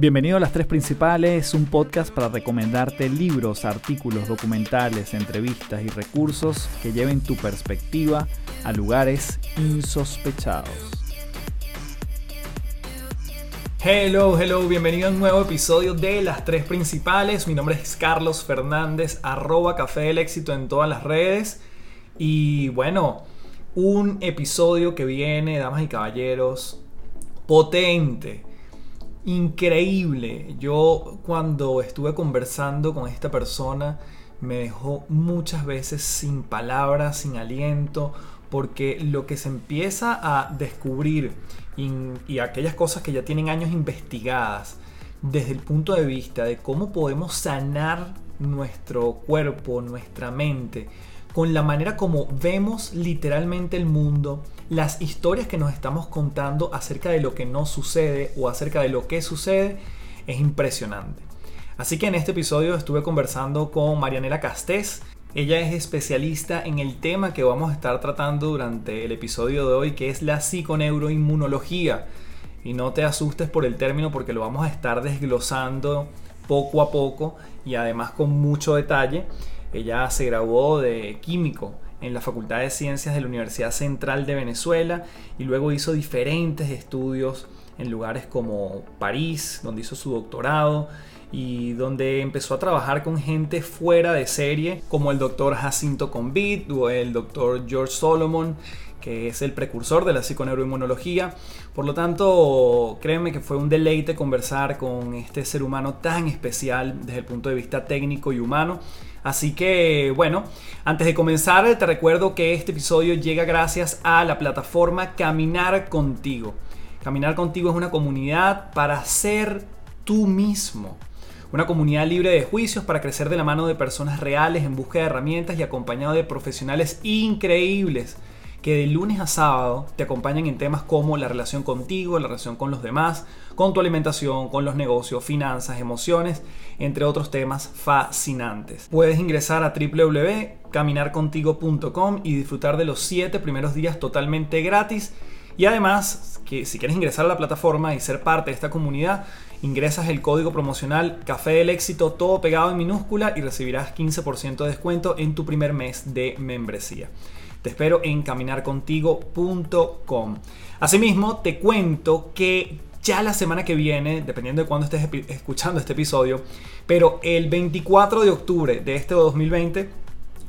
Bienvenido a Las Tres Principales, un podcast para recomendarte libros, artículos, documentales, entrevistas y recursos que lleven tu perspectiva a lugares insospechados. Hello, hello, bienvenido a un nuevo episodio de Las Tres Principales. Mi nombre es Carlos Fernández, arroba Café del Éxito en todas las redes. Y bueno, un episodio que viene, damas y caballeros, potente increíble. Yo cuando estuve conversando con esta persona me dejó muchas veces sin palabras, sin aliento, porque lo que se empieza a descubrir y, aquellas cosas que ya tienen años investigadas desde el punto de vista de cómo podemos sanar nuestro cuerpo, nuestra mente, con la manera como vemos literalmente el mundo, las historias que nos estamos contando acerca de lo que no sucede o acerca de lo que sucede, es impresionante. Así que en este episodio estuve conversando con Marianela Castés. Ella es especialista en el tema que vamos a estar tratando durante el episodio de hoy, que es la psiconeuroinmunología. Y no te asustes por el término porque lo vamos a estar desglosando poco a poco y además con mucho detalle. Ella se graduó de químico en la Facultad de Ciencias de la Universidad Central de Venezuela y luego hizo diferentes estudios en lugares como París, donde hizo su doctorado y donde empezó a trabajar con gente fuera de serie, como el doctor Jacinto Convid o el doctor George Solomon, que es el precursor de la psiconeuroinmunología. Por lo tanto, créeme que fue un deleite conversar con este ser humano tan especial desde el punto de vista técnico y humano. Así que bueno, antes de comenzar te recuerdo que este episodio llega gracias a la plataforma Caminar contigo. Caminar contigo es una comunidad para ser tú mismo. Una comunidad libre de juicios para crecer de la mano de personas reales en busca de herramientas y acompañado de profesionales increíbles que de lunes a sábado te acompañan en temas como la relación contigo, la relación con los demás, con tu alimentación, con los negocios, finanzas, emociones, entre otros temas fascinantes. Puedes ingresar a www.caminarcontigo.com y disfrutar de los 7 primeros días totalmente gratis. Y además, que si quieres ingresar a la plataforma y ser parte de esta comunidad, ingresas el código promocional Café del Éxito, todo pegado en minúscula, y recibirás 15% de descuento en tu primer mes de membresía. Te espero en caminarcontigo.com. Asimismo, te cuento que ya la semana que viene, dependiendo de cuándo estés escuchando este episodio, pero el 24 de octubre de este 2020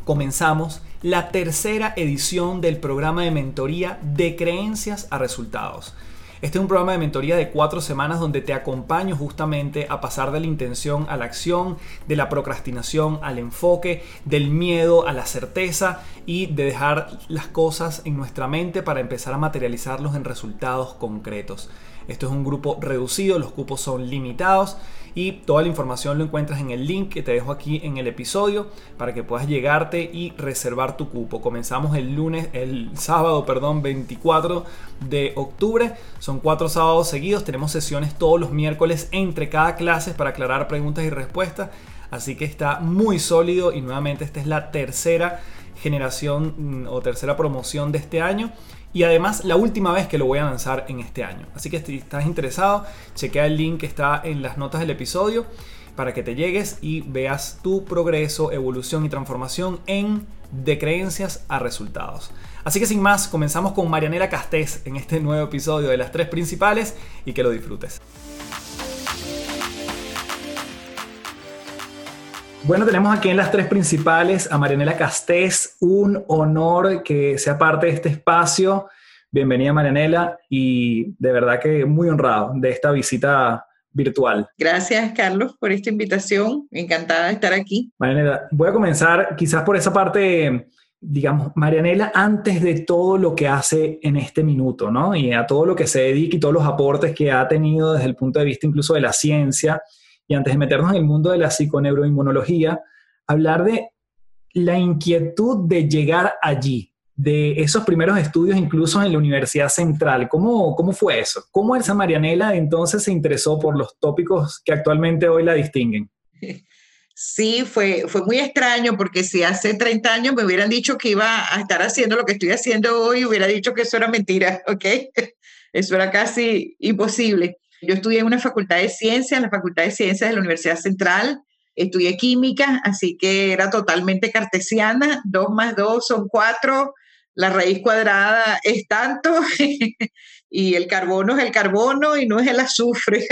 comenzamos la tercera edición del programa de mentoría de creencias a resultados. Este es un programa de mentoría de cuatro semanas donde te acompaño justamente a pasar de la intención a la acción, de la procrastinación al enfoque, del miedo a la certeza y de dejar las cosas en nuestra mente para empezar a materializarlos en resultados concretos. Esto es un grupo reducido, los cupos son limitados y toda la información lo encuentras en el link que te dejo aquí en el episodio para que puedas llegarte y reservar tu cupo. Comenzamos el lunes, el sábado, perdón, 24 de octubre. Son cuatro sábados seguidos. Tenemos sesiones todos los miércoles entre cada clase para aclarar preguntas y respuestas. Así que está muy sólido y nuevamente esta es la tercera generación mm, o tercera promoción de este año y además la última vez que lo voy a lanzar en este año. Así que si estás interesado, chequea el link que está en las notas del episodio para que te llegues y veas tu progreso, evolución y transformación en de creencias a resultados. Así que sin más, comenzamos con Marianela Castés en este nuevo episodio de las tres principales y que lo disfrutes. Bueno, tenemos aquí en las tres principales a Marianela Castés. Un honor que sea parte de este espacio. Bienvenida, Marianela, y de verdad que muy honrado de esta visita virtual. Gracias, Carlos, por esta invitación. Encantada de estar aquí. Marianela, voy a comenzar quizás por esa parte, digamos, Marianela, antes de todo lo que hace en este minuto, ¿no? Y a todo lo que se dedica y todos los aportes que ha tenido desde el punto de vista incluso de la ciencia y antes de meternos en el mundo de la psiconeuroinmunología, hablar de la inquietud de llegar allí, de esos primeros estudios incluso en la Universidad Central. ¿Cómo, cómo fue eso? ¿Cómo Elsa Marianela entonces se interesó por los tópicos que actualmente hoy la distinguen? Sí, fue, fue muy extraño porque si hace 30 años me hubieran dicho que iba a estar haciendo lo que estoy haciendo hoy, hubiera dicho que eso era mentira, ¿ok? Eso era casi imposible. Yo estudié en una facultad de ciencias, la Facultad de Ciencias de la Universidad Central, estudié química, así que era totalmente cartesiana, dos más dos son cuatro, la raíz cuadrada es tanto y el carbono es el carbono y no es el azufre,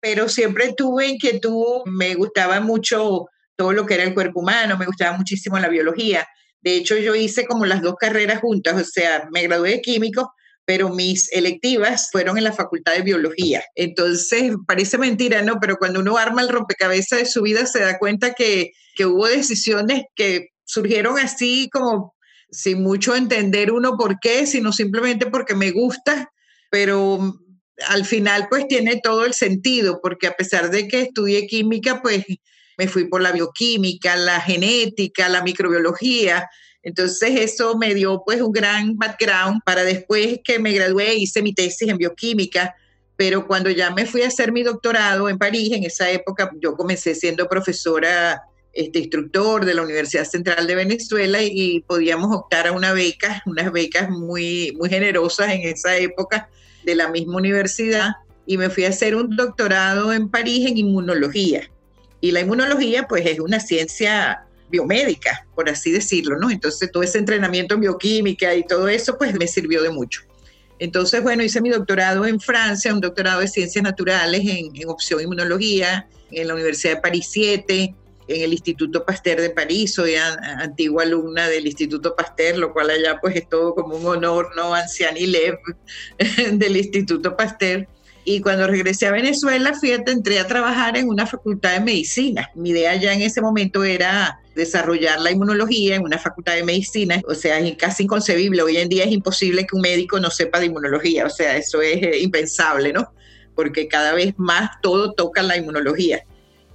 pero siempre tuve inquietud, me gustaba mucho todo lo que era el cuerpo humano, me gustaba muchísimo la biología. De hecho, yo hice como las dos carreras juntas, o sea, me gradué de químico, pero mis electivas fueron en la Facultad de Biología. Entonces, parece mentira, ¿no? Pero cuando uno arma el rompecabezas de su vida, se da cuenta que, que hubo decisiones que surgieron así como sin mucho entender uno por qué, sino simplemente porque me gusta, pero al final pues tiene todo el sentido, porque a pesar de que estudié química, pues me fui por la bioquímica, la genética, la microbiología. Entonces eso me dio pues un gran background para después que me gradué hice mi tesis en bioquímica, pero cuando ya me fui a hacer mi doctorado en París, en esa época yo comencé siendo profesora este instructor de la Universidad Central de Venezuela y, podíamos optar a una beca, unas becas muy, muy generosas en esa época de la misma universidad y me fui a hacer un doctorado en París en inmunología. Y la inmunología pues es una ciencia biomédica, por así decirlo, ¿no? Entonces todo ese entrenamiento en bioquímica y todo eso pues me sirvió de mucho. Entonces, bueno, hice mi doctorado en Francia, un doctorado de ciencias naturales en, en opción inmunología en la Universidad de París 7 en el Instituto Pasteur de París, soy antigua alumna del Instituto Pasteur, lo cual allá pues es todo como un honor, ¿no? Ancian y Lev del Instituto Pasteur. Y cuando regresé a Venezuela, fíjate, entré a trabajar en una facultad de medicina. Mi idea ya en ese momento era desarrollar la inmunología en una facultad de medicina. O sea, es casi inconcebible. Hoy en día es imposible que un médico no sepa de inmunología. O sea, eso es eh, impensable, ¿no? Porque cada vez más todo toca la inmunología.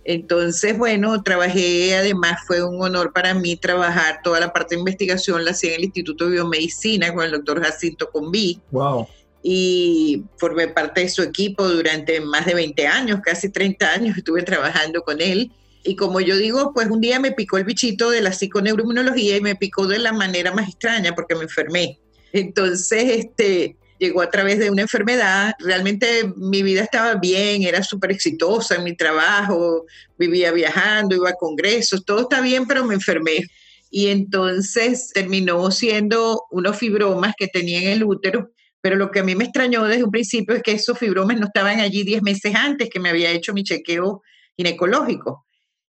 Entonces, bueno, trabajé, además fue un honor para mí trabajar toda la parte de investigación, la hacía en el Instituto de Biomedicina con el doctor Jacinto Conví. Wow. Y formé parte de su equipo durante más de 20 años, casi 30 años estuve trabajando con él. Y como yo digo, pues un día me picó el bichito de la psiconeuroinmunología y me picó de la manera más extraña porque me enfermé. Entonces, este, llegó a través de una enfermedad. Realmente mi vida estaba bien, era súper exitosa en mi trabajo, vivía viajando, iba a congresos, todo está bien, pero me enfermé. Y entonces terminó siendo unos fibromas que tenía en el útero. Pero lo que a mí me extrañó desde un principio es que esos fibromas no estaban allí 10 meses antes que me había hecho mi chequeo ginecológico.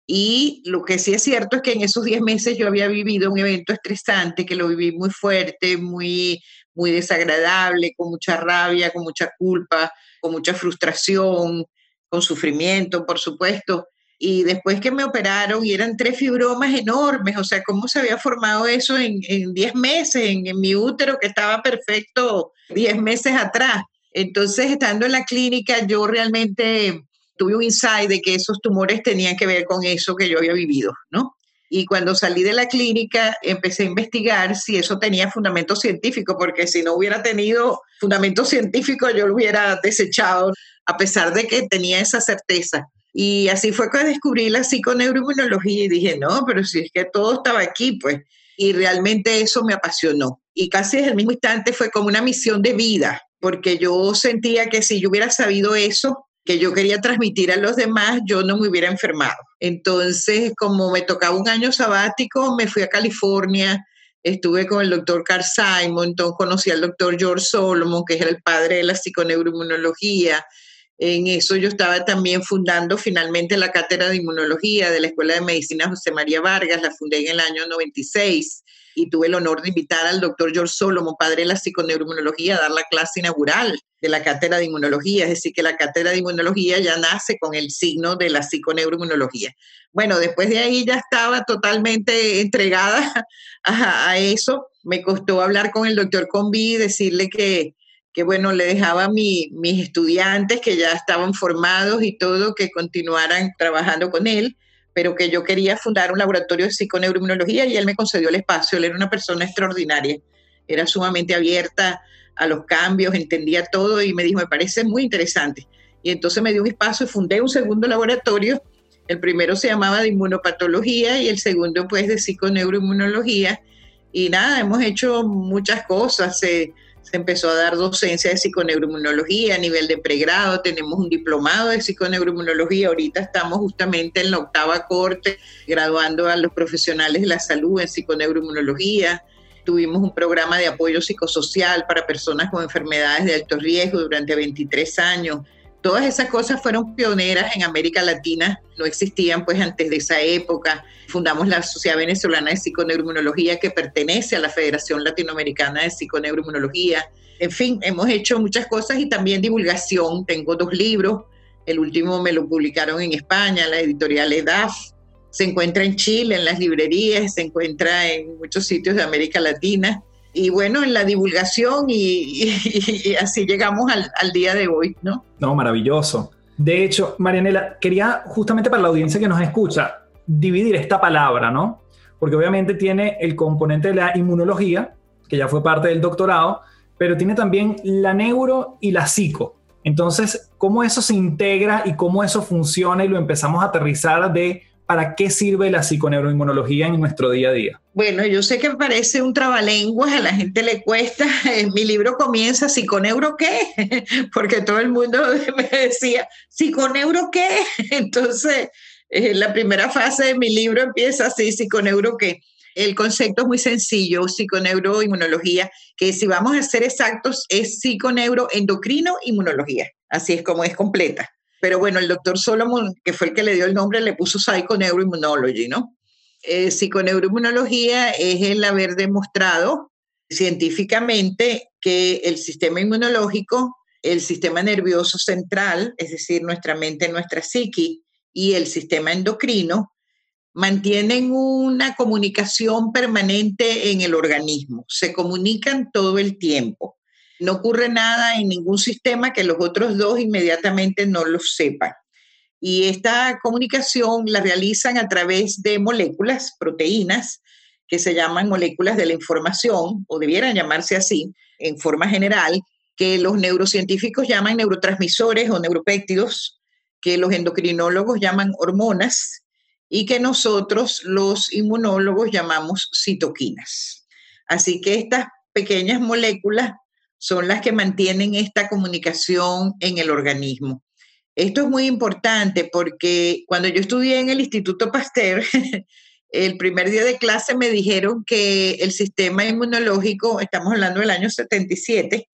Y lo que sí es cierto es que en esos 10 meses yo había vivido un evento estresante, que lo viví muy fuerte, muy, muy desagradable, con mucha rabia, con mucha culpa, con mucha frustración, con sufrimiento, por supuesto. Y después que me operaron y eran tres fibromas enormes, o sea, ¿cómo se había formado eso en 10 meses, en, en, mi útero que estaba perfecto 10 meses atrás? Entonces, estando en la clínica, yo realmente tuve un insight de que esos tumores tenían que ver con eso que yo había vivido, ¿no? Y cuando salí de la clínica, empecé a investigar si eso tenía fundamento científico, porque si no hubiera tenido fundamento científico, yo lo hubiera desechado, a pesar de que tenía esa certeza. Y así fue que descubrí la psiconeuroinmunología y dije, no, pero si es que todo estaba aquí, pues. Y realmente eso me apasionó. Y casi desde el mismo instante fue como una misión de vida, porque yo sentía que si yo hubiera sabido eso, que yo quería transmitir a los demás, yo no me hubiera enfermado. Entonces, como me tocaba un año sabático, me fui a California, estuve con el doctor Carl Simon, entonces conocí al doctor George Solomon, que es el padre de la psiconeuroinmunología. En eso yo estaba también fundando finalmente la cátedra de inmunología de la Escuela de Medicina José María Vargas, la fundé en el año 96 y tuve el honor de invitar al doctor George Solomon, padre de la psiconeuroinmunología, a dar la clase inaugural de la cátedra de inmunología, es decir, que la cátedra de inmunología ya nace con el signo de la psiconeuroinmunología. Bueno, después de ahí ya estaba totalmente entregada a, eso. Me costó hablar con el doctor Combi, decirle que, que bueno, le dejaba a mis estudiantes que ya estaban formados y todo, que continuaran trabajando con él pero que yo quería fundar un laboratorio de psiconeuroinmunología y él me concedió el espacio. Él era una persona extraordinaria, era sumamente abierta a los cambios, entendía todo y me dijo, me parece muy interesante. Y entonces me dio un espacio y fundé un segundo laboratorio. El primero se llamaba de inmunopatología y el segundo pues de psiconeuroinmunología. Y nada, hemos hecho muchas cosas. Se empezó a dar docencia de psiconeuroinmunología a nivel de pregrado, tenemos un diplomado de psiconeuroinmunología, ahorita estamos justamente en la octava corte graduando a los profesionales de la salud en psiconeuroinmunología, tuvimos un programa de apoyo psicosocial para personas con enfermedades de alto riesgo durante 23 años. Todas esas cosas fueron pioneras en América Latina, no existían pues antes de esa época. Fundamos la Sociedad Venezolana de Psiconeuroinmunología que pertenece a la Federación Latinoamericana de Psiconeuroinmunología. En fin, hemos hecho muchas cosas y también divulgación. Tengo dos libros, el último me lo publicaron en España, la editorial EDAF. Se encuentra en Chile, en las librerías, se encuentra en muchos sitios de América Latina y bueno, en la divulgación y, así llegamos al, día de hoy, ¿no? No, maravilloso. De hecho, Marianela, quería justamente para la audiencia que nos escucha, dividir esta palabra, ¿no? Porque obviamente tiene el componente de la inmunología, que ya fue parte del doctorado, pero tiene también la neuro y la psico. Entonces, ¿cómo eso se integra y cómo eso funciona y lo empezamos a aterrizar de ¿para qué sirve la psiconeuroinmunología en nuestro día a día? Bueno, yo sé que parece un trabalenguas, a la gente le cuesta. Mi libro comienza, ¿psiconeuro qué? Porque todo el mundo me decía, ¿psiconeuro qué? Entonces, eh, la primera fase de mi libro empieza así, ¿psiconeuro qué? El concepto es muy sencillo, psiconeuroinmunología, que si vamos a ser exactos, es psiconeuroendocrino inmunología. Así es como es completa. Pero bueno, el doctor Solomon, que fue el que le dio el nombre, le puso Psychoneuroimmunology, ¿no? Eh, psiconeuroinmunología es el haber demostrado científicamente que el sistema inmunológico, el sistema nervioso central, es decir, nuestra mente, nuestra psiqui, y el sistema endocrino, mantienen una comunicación permanente en el organismo, se comunican todo el tiempo. No ocurre nada en ningún sistema que los otros dos inmediatamente no lo sepan. Y esta comunicación la realizan a través de moléculas, proteínas, que se llaman moléculas de la información, o debieran llamarse así, en forma general, que los neurocientíficos llaman neurotransmisores o neuropéptidos, que los endocrinólogos llaman hormonas y que nosotros los inmunólogos llamamos citoquinas. Así que estas pequeñas moléculas son las que mantienen esta comunicación en el organismo. Esto es muy importante porque cuando yo estudié en el Instituto Pasteur, el primer día de clase me dijeron que el sistema inmunológico, estamos hablando del año 77,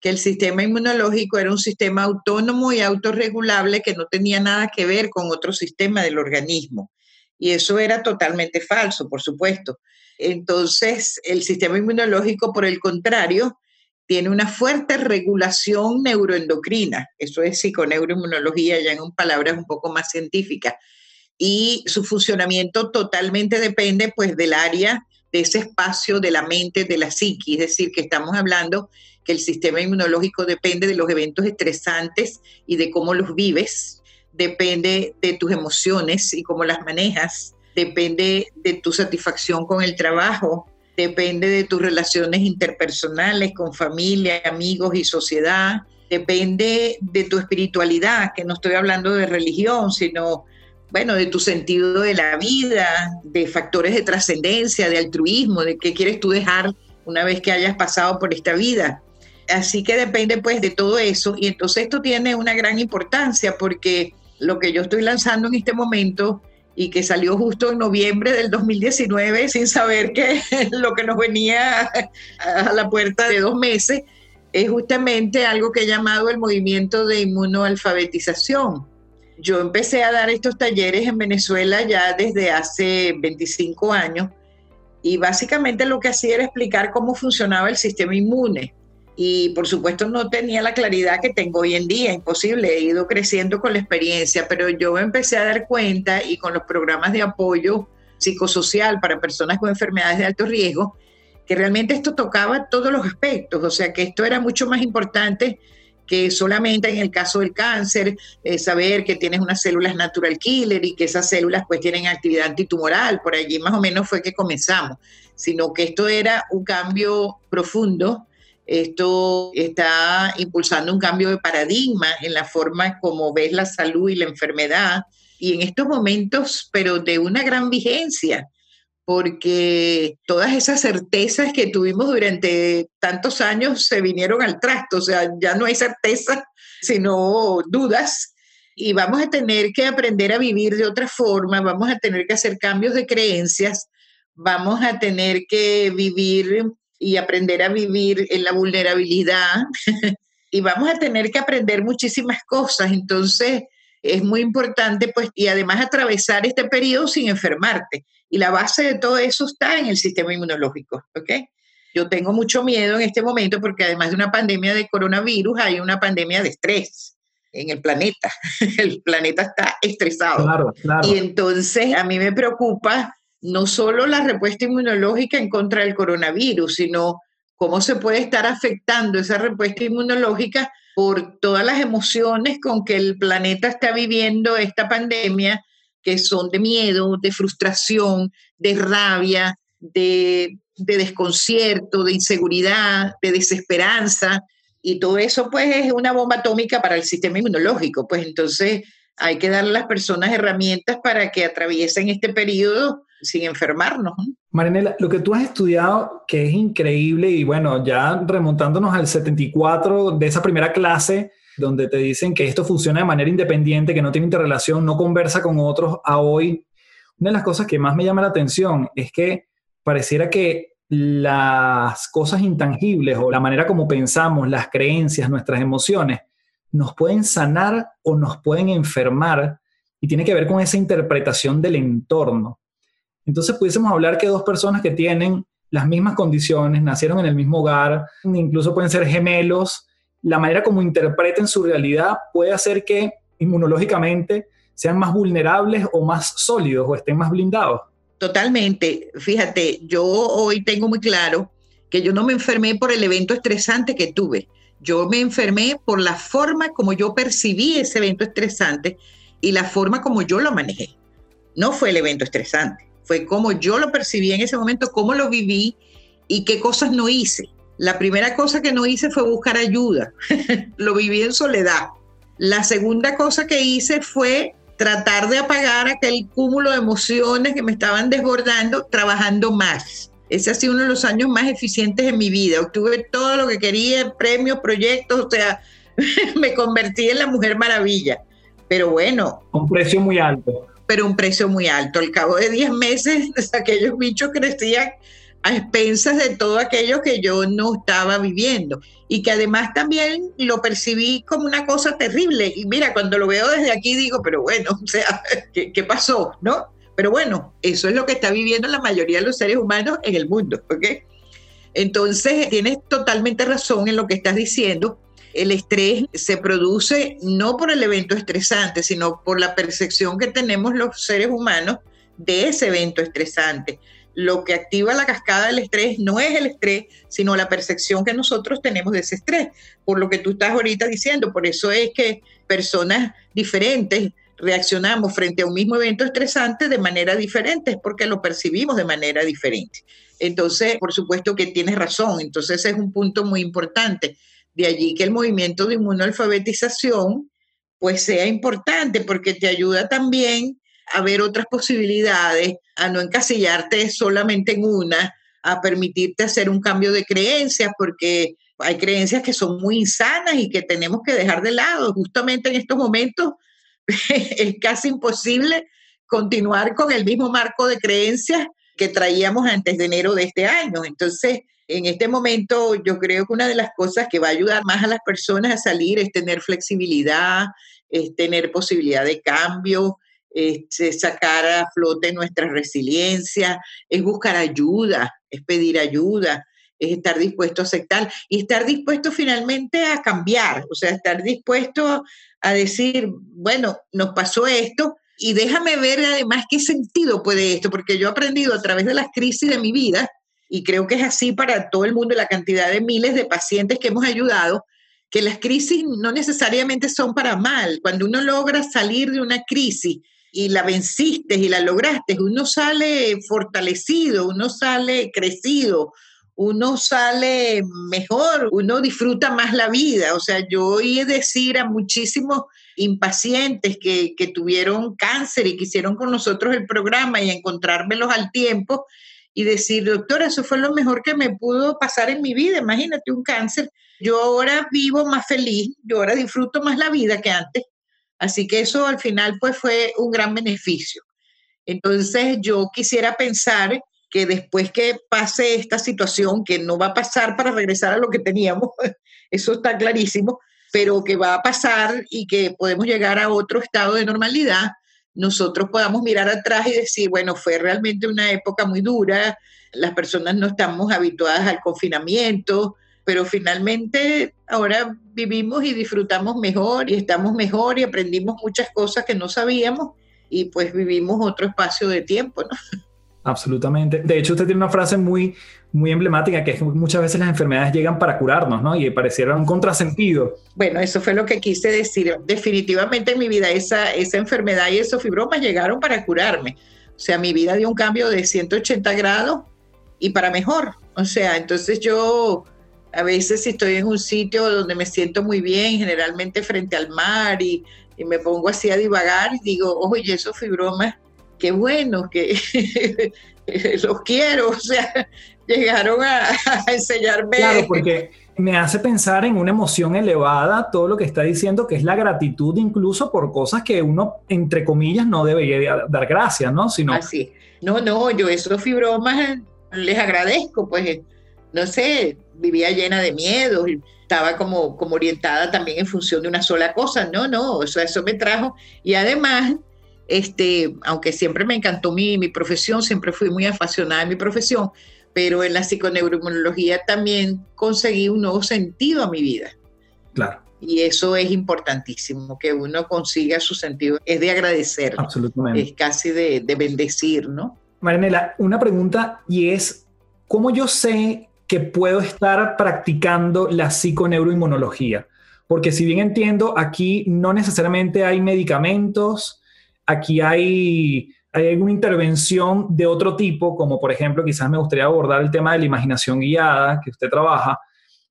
que el sistema inmunológico era un sistema autónomo y autorregulable que no tenía nada que ver con otro sistema del organismo. Y eso era totalmente falso, por supuesto. Entonces, el sistema inmunológico, por el contrario, tiene una fuerte regulación neuroendocrina, eso es psiconeuroinmunología ya en palabras un poco más científicas, y su funcionamiento totalmente depende pues del área, de ese espacio de la mente, de la psique, es decir, que estamos hablando que el sistema inmunológico depende de los eventos estresantes y de cómo los vives, depende de tus emociones y cómo las manejas, depende de tu satisfacción con el trabajo, depende de tus relaciones interpersonales con familia, amigos y sociedad, depende de tu espiritualidad, que no estoy hablando de religión, sino, bueno, de tu sentido de la vida, de factores de trascendencia, de altruismo, de qué quieres tú dejar una vez que hayas pasado por esta vida. Así que depende pues de todo eso y entonces esto tiene una gran importancia porque lo que yo estoy lanzando en este momento y que salió justo en noviembre del 2019 sin saber que lo que nos venía a la puerta de dos meses es justamente algo que he llamado el movimiento de inmunoalfabetización. Yo empecé a dar estos talleres en Venezuela ya desde hace 25 años y básicamente lo que hacía era explicar cómo funcionaba el sistema inmune y por supuesto no tenía la claridad que tengo hoy en día, imposible, he ido creciendo con la experiencia, pero yo empecé a dar cuenta y con los programas de apoyo psicosocial para personas con enfermedades de alto riesgo, que realmente esto tocaba todos los aspectos, o sea que esto era mucho más importante que solamente en el caso del cáncer, eh, saber que tienes unas células natural killer y que esas células pues tienen actividad antitumoral, por allí más o menos fue que comenzamos, sino que esto era un cambio profundo esto está impulsando un cambio de paradigma en la forma como ves la salud y la enfermedad. Y en estos momentos, pero de una gran vigencia, porque todas esas certezas que tuvimos durante tantos años se vinieron al trasto, o sea, ya no hay certeza, sino dudas, y vamos a tener que aprender a vivir de otra forma, vamos a tener que hacer cambios de creencias, vamos a tener que vivir y aprender a vivir en la vulnerabilidad, y vamos a tener que aprender muchísimas cosas, entonces es muy importante, pues, y además atravesar este periodo sin enfermarte y la base de todo eso está en el sistema inmunológico, ¿ok? Yo tengo mucho miedo en este momento porque además de una pandemia de coronavirus, hay una pandemia de estrés en el planeta. El planeta está estresado. Claro, claro. Y entonces a mí me preocupa no solo la respuesta inmunológica en contra del coronavirus, sino cómo se puede estar afectando esa respuesta inmunológica por todas las emociones con que el planeta está viviendo esta pandemia que son de miedo, de frustración, de rabia, de, desconcierto, de inseguridad, de desesperanza. Y todo eso pues es una bomba atómica para el sistema inmunológico. Pues entonces hay que darle a las personas herramientas para que atraviesen este periodo sin enfermarnos. Marinela, lo que tú has estudiado, que es increíble, y bueno, ya remontándonos al 74 de esa primera clase, donde te dicen que esto funciona de manera independiente, que no tiene interrelación, no conversa con otros a hoy. Una de las cosas que más me llama la atención es que pareciera que las cosas intangibles o la manera como pensamos, las creencias, nuestras emociones, nos pueden sanar o nos pueden enfermar y tiene que ver con esa interpretación del entorno. Entonces pudiésemos hablar que dos personas que tienen las mismas condiciones, nacieron en el mismo hogar, incluso pueden ser gemelos, la manera como interpreten su realidad puede hacer que inmunológicamente sean más vulnerables o más sólidos o estén más blindados. Totalmente. Fíjate, yo hoy tengo muy claro que yo no me enfermé por el evento estresante que tuve. Yo me enfermé por la forma como yo percibí ese evento estresante y la forma como yo lo manejé. No fue el evento estresante, fue como yo lo percibí en ese momento, cómo lo viví y qué cosas no hice. La primera cosa que no hice fue buscar ayuda. Lo viví en soledad. La segunda cosa que hice fue tratar de apagar aquel cúmulo de emociones que me estaban desbordando trabajando más. Ese ha sido uno de los años más eficientes en mi vida. Obtuve todo lo que quería, premios, proyectos, o sea, me convertí en la mujer maravilla. Pero bueno. Un precio muy alto. Pero un precio muy alto. Al cabo de 10 meses, aquellos bichos crecían a expensas de todo aquello que yo no estaba viviendo y que además también lo percibí como una cosa terrible. Y mira, cuando lo veo desde aquí digo, pero bueno, o sea, ¿qué, pasó? ¿No? Pero bueno, eso es lo que está viviendo la mayoría de los seres humanos en el mundo, ¿ok? Entonces, tienes totalmente razón en lo que estás diciendo. El estrés se produce no por el evento estresante, sino por la percepción que tenemos los seres humanos de ese evento estresante lo que activa la cascada del estrés no es el estrés, sino la percepción que nosotros tenemos de ese estrés, por lo que tú estás ahorita diciendo. Por eso es que personas diferentes reaccionamos frente a un mismo evento estresante de manera diferente, porque lo percibimos de manera diferente. Entonces, por supuesto que tienes razón, entonces es un punto muy importante. De allí que el movimiento de inmunoalfabetización pues sea importante porque te ayuda también a ver otras posibilidades, a no encasillarte solamente en una, a permitirte hacer un cambio de creencias, porque hay creencias que son muy insanas y que tenemos que dejar de lado. Justamente en estos momentos es casi imposible continuar con el mismo marco de creencias que traíamos antes de enero de este año. Entonces, en este momento yo creo que una de las cosas que va a ayudar más a las personas a salir es tener flexibilidad, es tener posibilidad de cambio, es sacar a flote nuestra resiliencia, es buscar ayuda, es pedir ayuda, es estar dispuesto a aceptar y estar dispuesto finalmente a cambiar, o sea, estar dispuesto a decir, bueno, nos pasó esto y déjame ver además qué sentido puede esto, porque yo he aprendido a través de las crisis de mi vida, y creo que es así para todo el mundo, la cantidad de miles de pacientes que hemos ayudado, que las crisis no necesariamente son para mal. Cuando uno logra salir de una crisis y la venciste y la lograste, uno sale fortalecido, uno sale crecido, uno sale mejor, uno disfruta más la vida. O sea, yo oí decir a muchísimos impacientes que, que tuvieron cáncer y que hicieron con nosotros el programa y encontrármelos al tiempo y decir, doctora, eso fue lo mejor que me pudo pasar en mi vida. Imagínate un cáncer. Yo ahora vivo más feliz, yo ahora disfruto más la vida que antes. Así que eso al final pues fue un gran beneficio. Entonces yo quisiera pensar que después que pase esta situación, que no va a pasar para regresar a lo que teníamos, eso está clarísimo, pero que va a pasar y que podemos llegar a otro estado de normalidad, nosotros podamos mirar atrás y decir, bueno, fue realmente una época muy dura, las personas no estamos habituadas al confinamiento, pero finalmente ahora vivimos y disfrutamos mejor y estamos mejor y aprendimos muchas cosas que no sabíamos y pues vivimos otro espacio de tiempo, ¿no? Absolutamente. De hecho, usted tiene una frase muy, muy emblemática que es que muchas veces las enfermedades llegan para curarnos, ¿no? Y pareciera un contrasentido. Bueno, eso fue lo que quise decir. Definitivamente en mi vida esa, esa enfermedad y esos fibromas llegaron para curarme. O sea, mi vida dio un cambio de 180 grados y para mejor. O sea, entonces yo a veces si estoy en un sitio donde me siento muy bien, generalmente frente al mar y, y me pongo así a divagar digo, oye, esos fibromas qué bueno, que los quiero, o sea, llegaron a, enseñarme. Claro, porque me hace pensar en una emoción elevada, todo lo que está diciendo, que es la gratitud incluso por cosas que uno, entre comillas, no debería dar gracias, ¿no? Sino... Así. No, no, yo esos fibromas les agradezco, pues, no sé, vivía llena de miedo, estaba como, como orientada también en función de una sola cosa, no, no, eso, eso me trajo. Y además, este, aunque siempre me encantó mi, mi profesión, siempre fui muy apasionada en mi profesión, pero en la psiconeuroinmunología también conseguí un nuevo sentido a mi vida. Claro. Y eso es importantísimo, que uno consiga su sentido. Es de agradecer. Absolutamente. Es casi de, de bendecir, ¿no? Marinela, una pregunta y es, ¿cómo yo sé que puedo estar practicando la psiconeuroinmunología? Porque si bien entiendo, aquí no necesariamente hay medicamentos, aquí hay, alguna intervención de otro tipo, como por ejemplo, quizás me gustaría abordar el tema de la imaginación guiada que usted trabaja,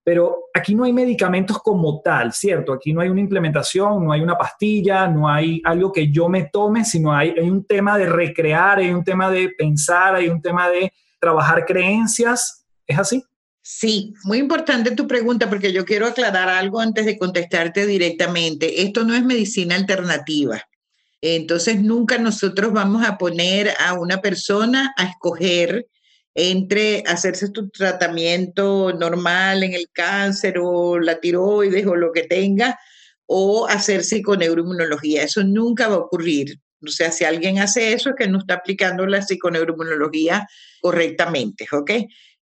pero aquí no hay medicamentos como tal, ¿cierto? Aquí no hay una implementación, no hay una pastilla, no hay algo que yo me tome, sino hay, hay un tema de recrear, hay un tema de pensar, hay un tema de trabajar creencias. ¿Es así? Sí, muy importante tu pregunta porque yo quiero aclarar algo antes de contestarte directamente. Esto no es medicina alternativa. Entonces, nunca nosotros vamos a poner a una persona a escoger entre hacerse tu tratamiento normal en el cáncer o la tiroides o lo que tenga, o hacer psiconeuroinmunología. Eso nunca va a ocurrir. O sea, si alguien hace eso es que no está aplicando la psiconeuroinmunología correctamente, ¿ok?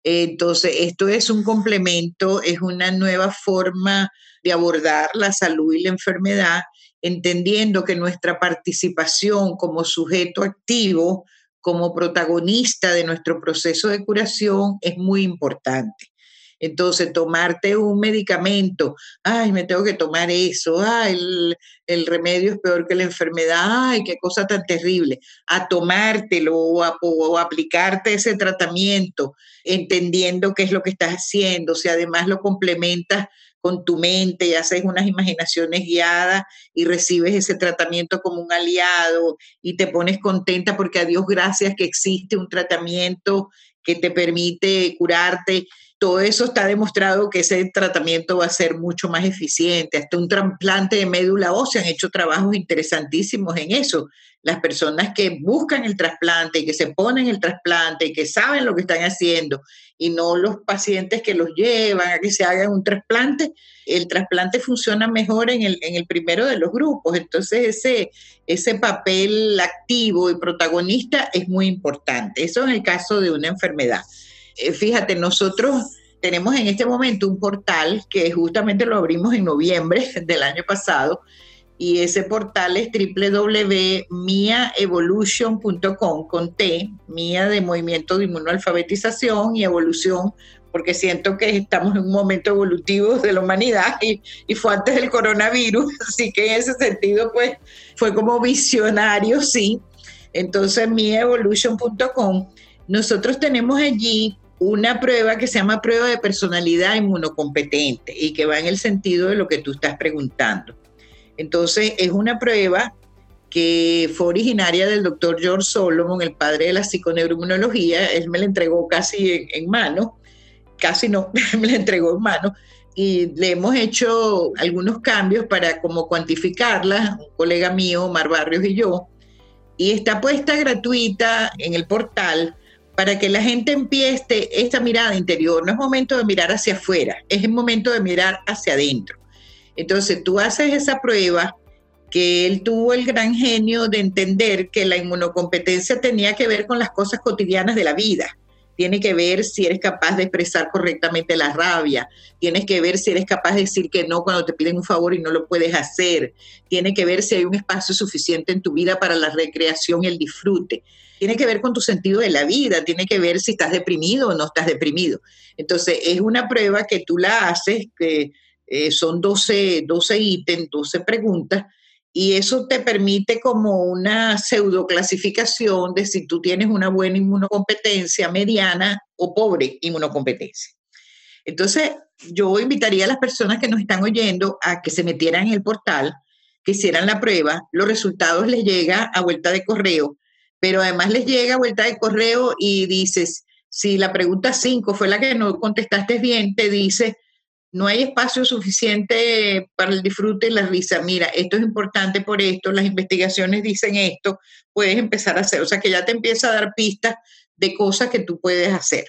Entonces, esto es un complemento, es una nueva forma de abordar la salud y la enfermedad entendiendo que nuestra participación como sujeto activo, como protagonista de nuestro proceso de curación es muy importante. Entonces, tomarte un medicamento, ay, me tengo que tomar eso, ay, el, remedio es peor que la enfermedad, ay, qué cosa tan terrible. A tomártelo o, o aplicarte ese tratamiento, entendiendo qué es lo que estás haciendo, si además lo complementas con tu mente y haces unas imaginaciones guiadas y recibes ese tratamiento como un aliado y te pones contenta porque a Dios gracias que existe un tratamiento que te permite curarte. Todo eso está demostrado que ese tratamiento va a ser mucho más eficiente. Hasta un trasplante de médula ósea han hecho trabajos interesantísimos en eso. Las personas que buscan el trasplante y que se ponen el trasplante y que saben lo que están haciendo y no los pacientes que los llevan a que se hagan un trasplante, el trasplante funciona mejor en el, en el primero de los grupos. Entonces ese, ese papel activo y protagonista es muy importante. Eso en el caso de una enfermedad. Eh, fíjate, nosotros tenemos en este momento un portal que justamente lo abrimos en noviembre del año pasado y ese portal es www.miaevolution.com con T, Mía de Movimiento de Inmunoalfabetización y Evolución, porque siento que estamos en un momento evolutivo de la humanidad y, y fue antes del coronavirus, así que en ese sentido pues fue como visionario, sí. Entonces, miaevolution.com, nosotros tenemos allí una prueba que se llama prueba de personalidad inmunocompetente y que va en el sentido de lo que tú estás preguntando. Entonces, es una prueba que fue originaria del doctor George Solomon, el padre de la psiconeuroinmunología. Él me la entregó casi en, mano, casi no, me la entregó en mano. Y le hemos hecho algunos cambios para como cuantificarla, un colega mío, Omar Barrios y yo. Y está puesta gratuita en el portal para que la gente empiece esta mirada interior. No es momento de mirar hacia afuera, es el momento de mirar hacia adentro. Entonces tú haces esa prueba que él tuvo el gran genio de entender que la inmunocompetencia tenía que ver con las cosas cotidianas de la vida. Tiene que ver si eres capaz de expresar correctamente la rabia. Tienes que ver si eres capaz de decir que no cuando te piden un favor y no lo puedes hacer. Tiene que ver si hay un espacio suficiente en tu vida para la recreación y el disfrute tiene que ver con tu sentido de la vida, tiene que ver si estás deprimido o no estás deprimido. Entonces, es una prueba que tú la haces, que eh, son 12, 12 ítems, 12 preguntas, y eso te permite como una pseudo clasificación de si tú tienes una buena inmunocompetencia, mediana o pobre inmunocompetencia. Entonces, yo invitaría a las personas que nos están oyendo a que se metieran en el portal, que hicieran la prueba, los resultados les llega a vuelta de correo pero además les llega vuelta de correo y dices, si la pregunta 5 fue la que no contestaste bien, te dice, no hay espacio suficiente para el disfrute y la risa. Mira, esto es importante por esto, las investigaciones dicen esto, puedes empezar a hacer. O sea, que ya te empieza a dar pistas de cosas que tú puedes hacer.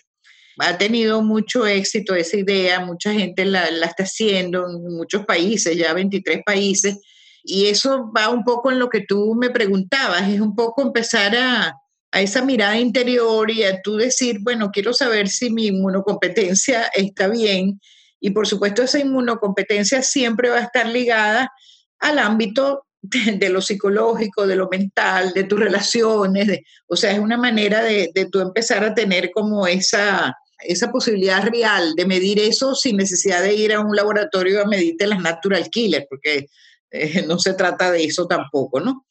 Ha tenido mucho éxito esa idea, mucha gente la, la está haciendo en muchos países, ya 23 países, y eso va un poco en lo que tú me preguntabas, es un poco empezar a, a esa mirada interior y a tú decir, bueno, quiero saber si mi inmunocompetencia está bien. Y por supuesto esa inmunocompetencia siempre va a estar ligada al ámbito de, lo psicológico, de lo mental, de tus relaciones. o sea, es una manera de, de tú empezar a tener como esa, esa posibilidad real de medir eso sin necesidad de ir a un laboratorio a medirte las natural killers, porque eh, no se trata de eso tampoco, ¿no?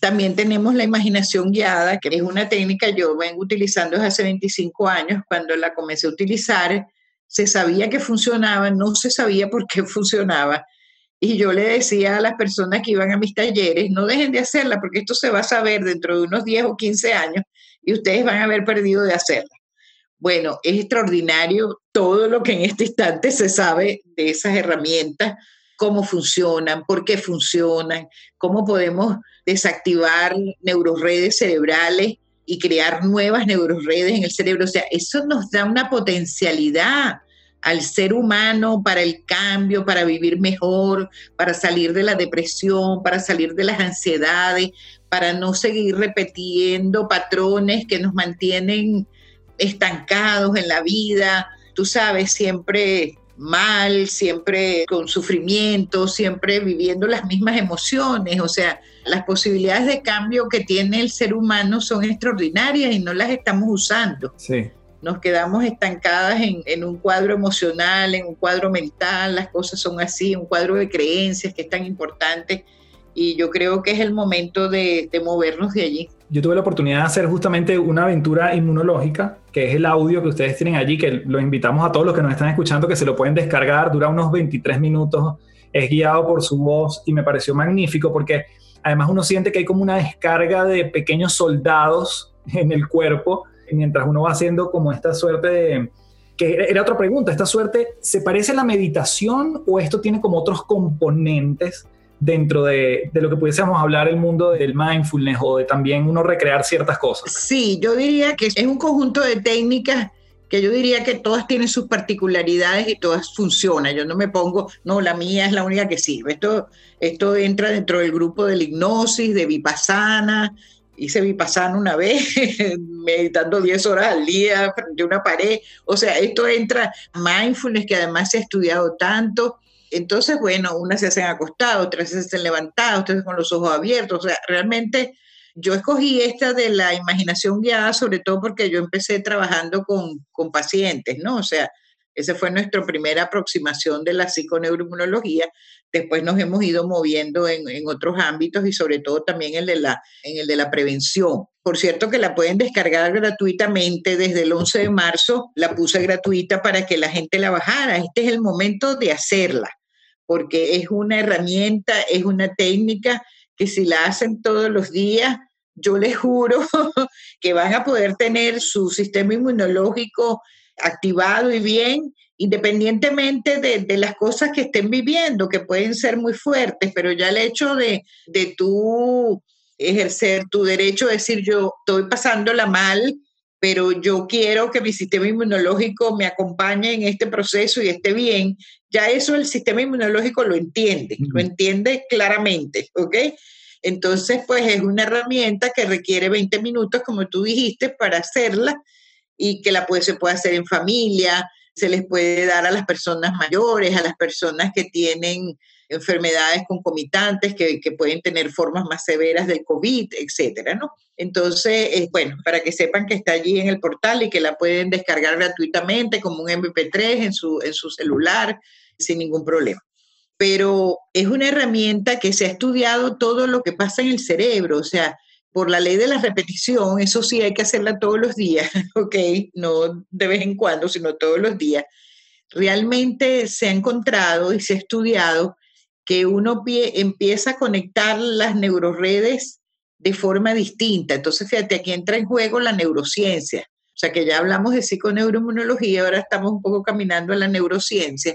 También tenemos la imaginación guiada, que es una técnica que yo vengo utilizando desde hace 25 años. Cuando la comencé a utilizar, se sabía que funcionaba, no se sabía por qué funcionaba. Y yo le decía a las personas que iban a mis talleres, no dejen de hacerla, porque esto se va a saber dentro de unos 10 o 15 años y ustedes van a haber perdido de hacerla. Bueno, es extraordinario todo lo que en este instante se sabe de esas herramientas cómo funcionan, por qué funcionan, cómo podemos desactivar neuroredes cerebrales y crear nuevas neuroredes en el cerebro. O sea, eso nos da una potencialidad al ser humano para el cambio, para vivir mejor, para salir de la depresión, para salir de las ansiedades, para no seguir repitiendo patrones que nos mantienen estancados en la vida. Tú sabes, siempre mal, siempre con sufrimiento, siempre viviendo las mismas emociones. O sea, las posibilidades de cambio que tiene el ser humano son extraordinarias y no las estamos usando. Sí. Nos quedamos estancadas en, un cuadro emocional, en un cuadro mental, las cosas son así, un cuadro de creencias que es tan importante y yo creo que es el momento de, de movernos de allí yo tuve la oportunidad de hacer justamente una aventura inmunológica, que es el audio que ustedes tienen allí, que los invitamos a todos los que nos están escuchando que se lo pueden descargar, dura unos 23 minutos, es guiado por su voz y me pareció magnífico porque además uno siente que hay como una descarga de pequeños soldados en el cuerpo mientras uno va haciendo como esta suerte de... Que era otra pregunta, ¿esta suerte se parece a la meditación o esto tiene como otros componentes dentro de, lo que pudiésemos hablar el mundo del mindfulness o de también uno recrear ciertas cosas? Sí, yo diría que es un conjunto de técnicas que yo diría que todas tienen sus particularidades y todas funcionan. Yo no me pongo, no, la mía es la única que sirve. Esto, esto entra dentro del grupo de la hipnosis, de vipassana. Hice vipassana una vez, meditando 10 horas al día frente a una pared. O sea, esto entra mindfulness, que además se ha estudiado tanto entonces, bueno, unas se hacen acostadas, otras se hacen levantadas, otras con los ojos abiertos. O sea, realmente yo escogí esta de la imaginación guiada, sobre todo porque yo empecé trabajando con, con pacientes, ¿no? O sea, esa fue nuestra primera aproximación de la psiconeuroinmunología. Después nos hemos ido moviendo en, en, otros ámbitos y sobre todo también el de la, en el de la prevención. Por cierto que la pueden descargar gratuitamente desde el 11 de marzo. La puse gratuita para que la gente la bajara. Este es el momento de hacerla, porque es una herramienta, es una técnica que si la hacen todos los días, yo les juro que van a poder tener su sistema inmunológico activado y bien, independientemente de, las cosas que estén viviendo, que pueden ser muy fuertes, pero ya el hecho de, de tú ejercer tu derecho a decir yo estoy pasándola mal, pero yo quiero que mi sistema inmunológico me acompañe en este proceso y esté bien, ya eso el sistema inmunológico lo entiende, lo entiende claramente, ¿ok? Entonces, pues es una herramienta que requiere 20 minutos, como tú dijiste, para hacerla y que la puede, se puede hacer en familia, se les puede dar a las personas mayores, a las personas que tienen enfermedades concomitantes que, que pueden tener formas más severas del COVID, etcétera, ¿no? Entonces, bueno, para que sepan que está allí en el portal y que la pueden descargar gratuitamente como un MP3 en su, en su celular sin ningún problema. Pero es una herramienta que se ha estudiado todo lo que pasa en el cerebro, o sea, por la ley de la repetición, eso sí hay que hacerla todos los días, ¿ok? No de vez en cuando, sino todos los días. Realmente se ha encontrado y se ha estudiado que uno empieza a conectar las neuroredes de forma distinta. Entonces, fíjate, aquí entra en juego la neurociencia. O sea, que ya hablamos de psiconeuroinmunología, ahora estamos un poco caminando a la neurociencia.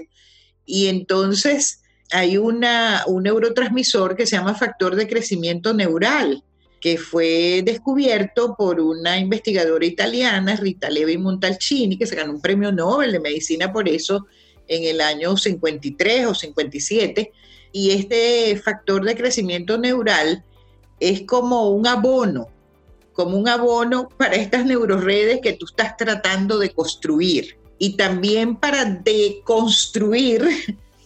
Y entonces hay un neurotransmisor que se llama factor de crecimiento neural, que fue descubierto por una investigadora italiana, Rita Levi Montalcini, que se ganó un premio Nobel de Medicina por eso en el año 53 o 57. Y este factor de crecimiento neural es como un abono, como un abono para estas neuroredes que tú estás tratando de construir y también para deconstruir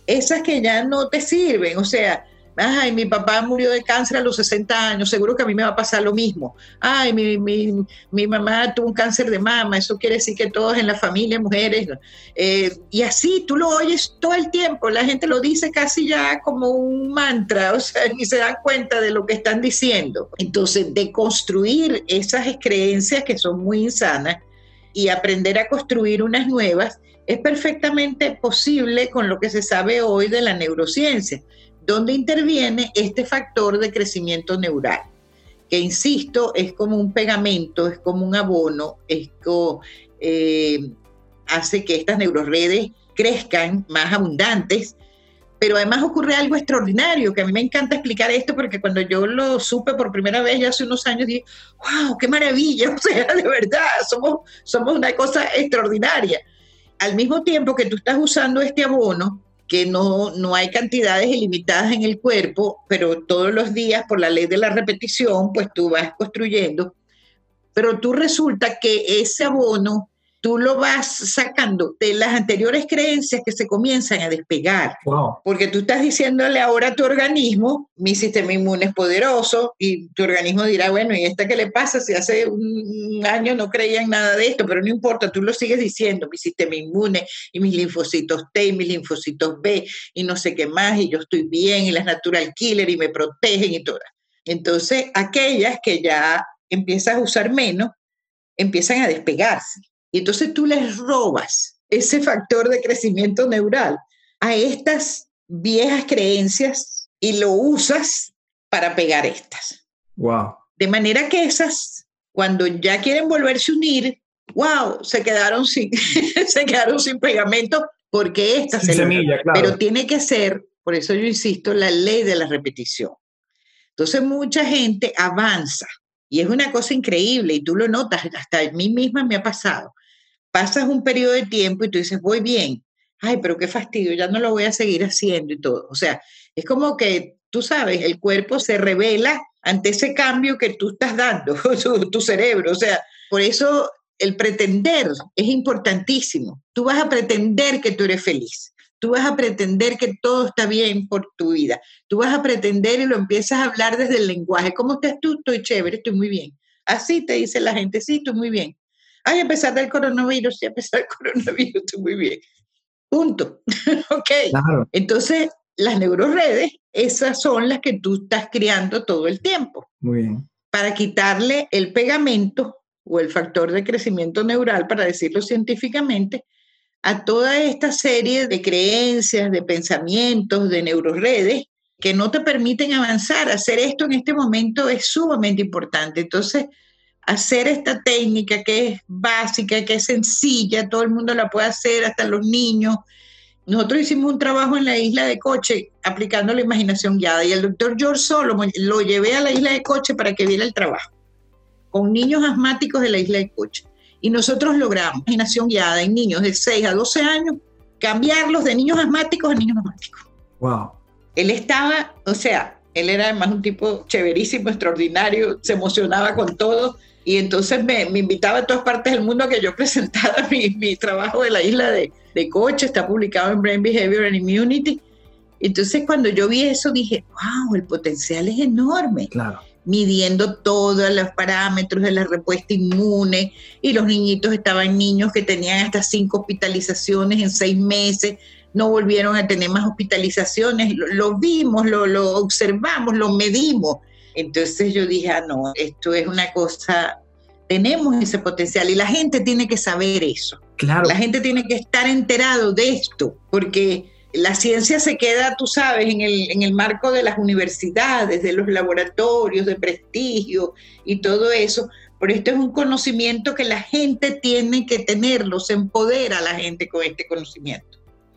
esas que ya no te sirven. O sea, Ay, mi papá murió de cáncer a los 60 años, seguro que a mí me va a pasar lo mismo. Ay, mi, mi, mi mamá tuvo un cáncer de mama, eso quiere decir que todos en la familia, mujeres. Eh, y así tú lo oyes todo el tiempo, la gente lo dice casi ya como un mantra, o sea, ni se dan cuenta de lo que están diciendo. Entonces, de construir esas creencias que son muy insanas y aprender a construir unas nuevas es perfectamente posible con lo que se sabe hoy de la neurociencia donde interviene este factor de crecimiento neural, que insisto, es como un pegamento, es como un abono, esto eh, hace que estas neuroredes crezcan más abundantes, pero además ocurre algo extraordinario, que a mí me encanta explicar esto porque cuando yo lo supe por primera vez ya hace unos años dije, wow, qué maravilla, o sea, de verdad, somos, somos una cosa extraordinaria. Al mismo tiempo que tú estás usando este abono, que no, no hay cantidades ilimitadas en el cuerpo, pero todos los días por la ley de la repetición, pues tú vas construyendo. Pero tú resulta que ese abono tú lo vas sacando de las anteriores creencias que se comienzan a despegar. Porque tú estás diciéndole ahora a tu organismo, mi sistema inmune es poderoso, y tu organismo dirá, bueno, ¿y esta qué le pasa? Si hace un año no creían nada de esto, pero no importa, tú lo sigues diciendo, mi sistema inmune y mis linfocitos T y mis linfocitos B y no sé qué más, y yo estoy bien, y las natural killer y me protegen y todas. Entonces, aquellas que ya empiezas a usar menos, empiezan a despegarse y entonces tú les robas ese factor de crecimiento neural a estas viejas creencias y lo usas para pegar estas. Wow. De manera que esas, cuando ya quieren volverse a unir, wow, se quedaron sin, se quedaron sin pegamento porque esta se semilla, claro. Pero tiene que ser, por eso yo insisto, la ley de la repetición. Entonces mucha gente avanza y es una cosa increíble y tú lo notas, hasta a mí misma me ha pasado pasas un periodo de tiempo y tú dices, voy bien, ay, pero qué fastidio, ya no lo voy a seguir haciendo y todo. O sea, es como que, tú sabes, el cuerpo se revela ante ese cambio que tú estás dando, tu, cerebro. O sea, por eso el pretender es importantísimo. Tú vas a pretender que tú eres feliz. Tú vas a pretender que todo está bien por tu vida. Tú vas a pretender y lo empiezas a hablar desde el lenguaje. ¿Cómo estás tú? Estoy chévere, estoy muy bien. Así te dice la gente, sí, estoy muy bien. Ay, a pesar del coronavirus, sí, a pesar del coronavirus, estoy muy bien. Punto. ok. Entonces, las neuroredes, esas son las que tú estás creando todo el tiempo. Muy bien. para quitarle el pegamento o el factor de crecimiento neural, para decirlo científicamente, a toda esta serie de creencias, de pensamientos, de neuroredes que no te permiten avanzar. Hacer esto en este momento es sumamente importante. Entonces, hacer esta técnica que es básica, que es sencilla, todo el mundo la puede hacer, hasta los niños. Nosotros hicimos un trabajo en la isla de Coche aplicando la imaginación guiada y el doctor George Solomon lo llevé a la isla de Coche para que viera el trabajo con niños asmáticos de la isla de Coche. Y nosotros logramos, imaginación guiada en niños de 6 a 12 años, cambiarlos de niños asmáticos a niños asmáticos. Wow. Él estaba, o sea, él era además un tipo chéverísimo, extraordinario, se emocionaba con todo y entonces me, me invitaba a todas partes del mundo a que yo presentara mi, mi trabajo de la isla de, de Coche, está publicado en Brain Behavior and Immunity. Entonces cuando yo vi eso dije, wow, el potencial es enorme. Claro midiendo todos los parámetros de la respuesta inmune y los niñitos estaban niños que tenían hasta cinco hospitalizaciones en seis meses, no volvieron a tener más hospitalizaciones, lo, vimos, lo, lo, observamos, lo medimos. Entonces yo dije, ah, no, esto es una cosa, tenemos ese potencial y la gente tiene que saber eso. Claro. La gente tiene que estar enterado de esto, porque la ciencia se queda, tú sabes, en el, en el marco de las universidades, de los laboratorios de prestigio y todo eso, pero esto es un conocimiento que la gente tiene que tenerlo, se empodera a la gente con este conocimiento.